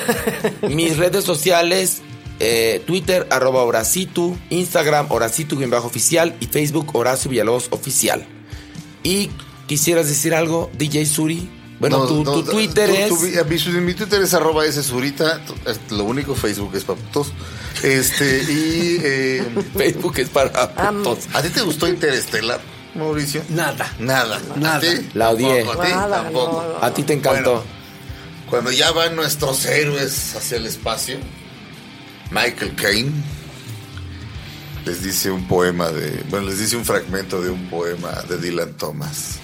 mis redes sociales, eh, Twitter, arroba Horacitu, Instagram, Horacitu-oficial y Facebook, Horacio Villalobos Oficial. Y quisieras decir algo, DJ Suri. Bueno, No, tu, no, tu no, Twitter tu- es... tu- mi, mi Twitter es arroba ese surita. Lo único Facebook es para putos. Este, y. eh, Facebook es para putos. ¿A ti te gustó Interestelar, Mauricio? Nada. Nada. Nada. ¿A ti? La odié. Tampoco, ¿A ti? Nada, Tampoco. no, no. A ti te encantó. Bueno, cuando ya van nuestros héroes hacia el espacio, Michael Caine les dice un poema de. Bueno, les dice un fragmento de un poema de Dylan Thomas.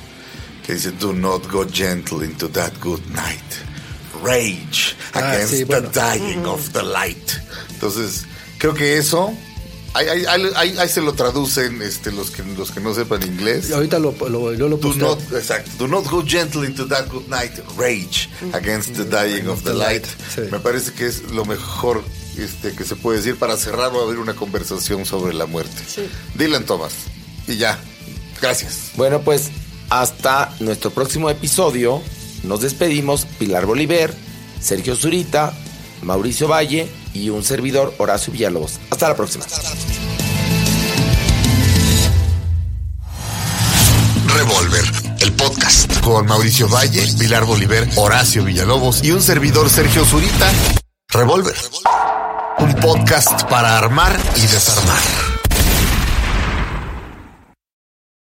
Que dice: Do not go gentle into that good night. rage Ah, against sí, bueno. the dying of the light. Entonces, creo que eso, ahí, ahí- ahí- se lo traducen este, los, que, los que no sepan inglés. Y ahorita lo, lo, yo lo Do not, exacto, do not go gentle into that good night rage against the dying of the light. Sí. Me parece que es lo mejor este, que se puede decir para cerrar o abrir una conversación sobre la muerte. Dylan Thomas. Y ya. Gracias. Bueno, pues hasta nuestro próximo episodio. Nos despedimos Pilar Bolívar, Sergio Zurita, Mauricio Valle y un servidor Horacio Villalobos. Hasta la próxima. Revolver, el podcast con Mauricio Valle, Pilar Bolívar, Horacio Villalobos y un servidor Sergio Zurita. Revolver, un podcast para armar y desarmar.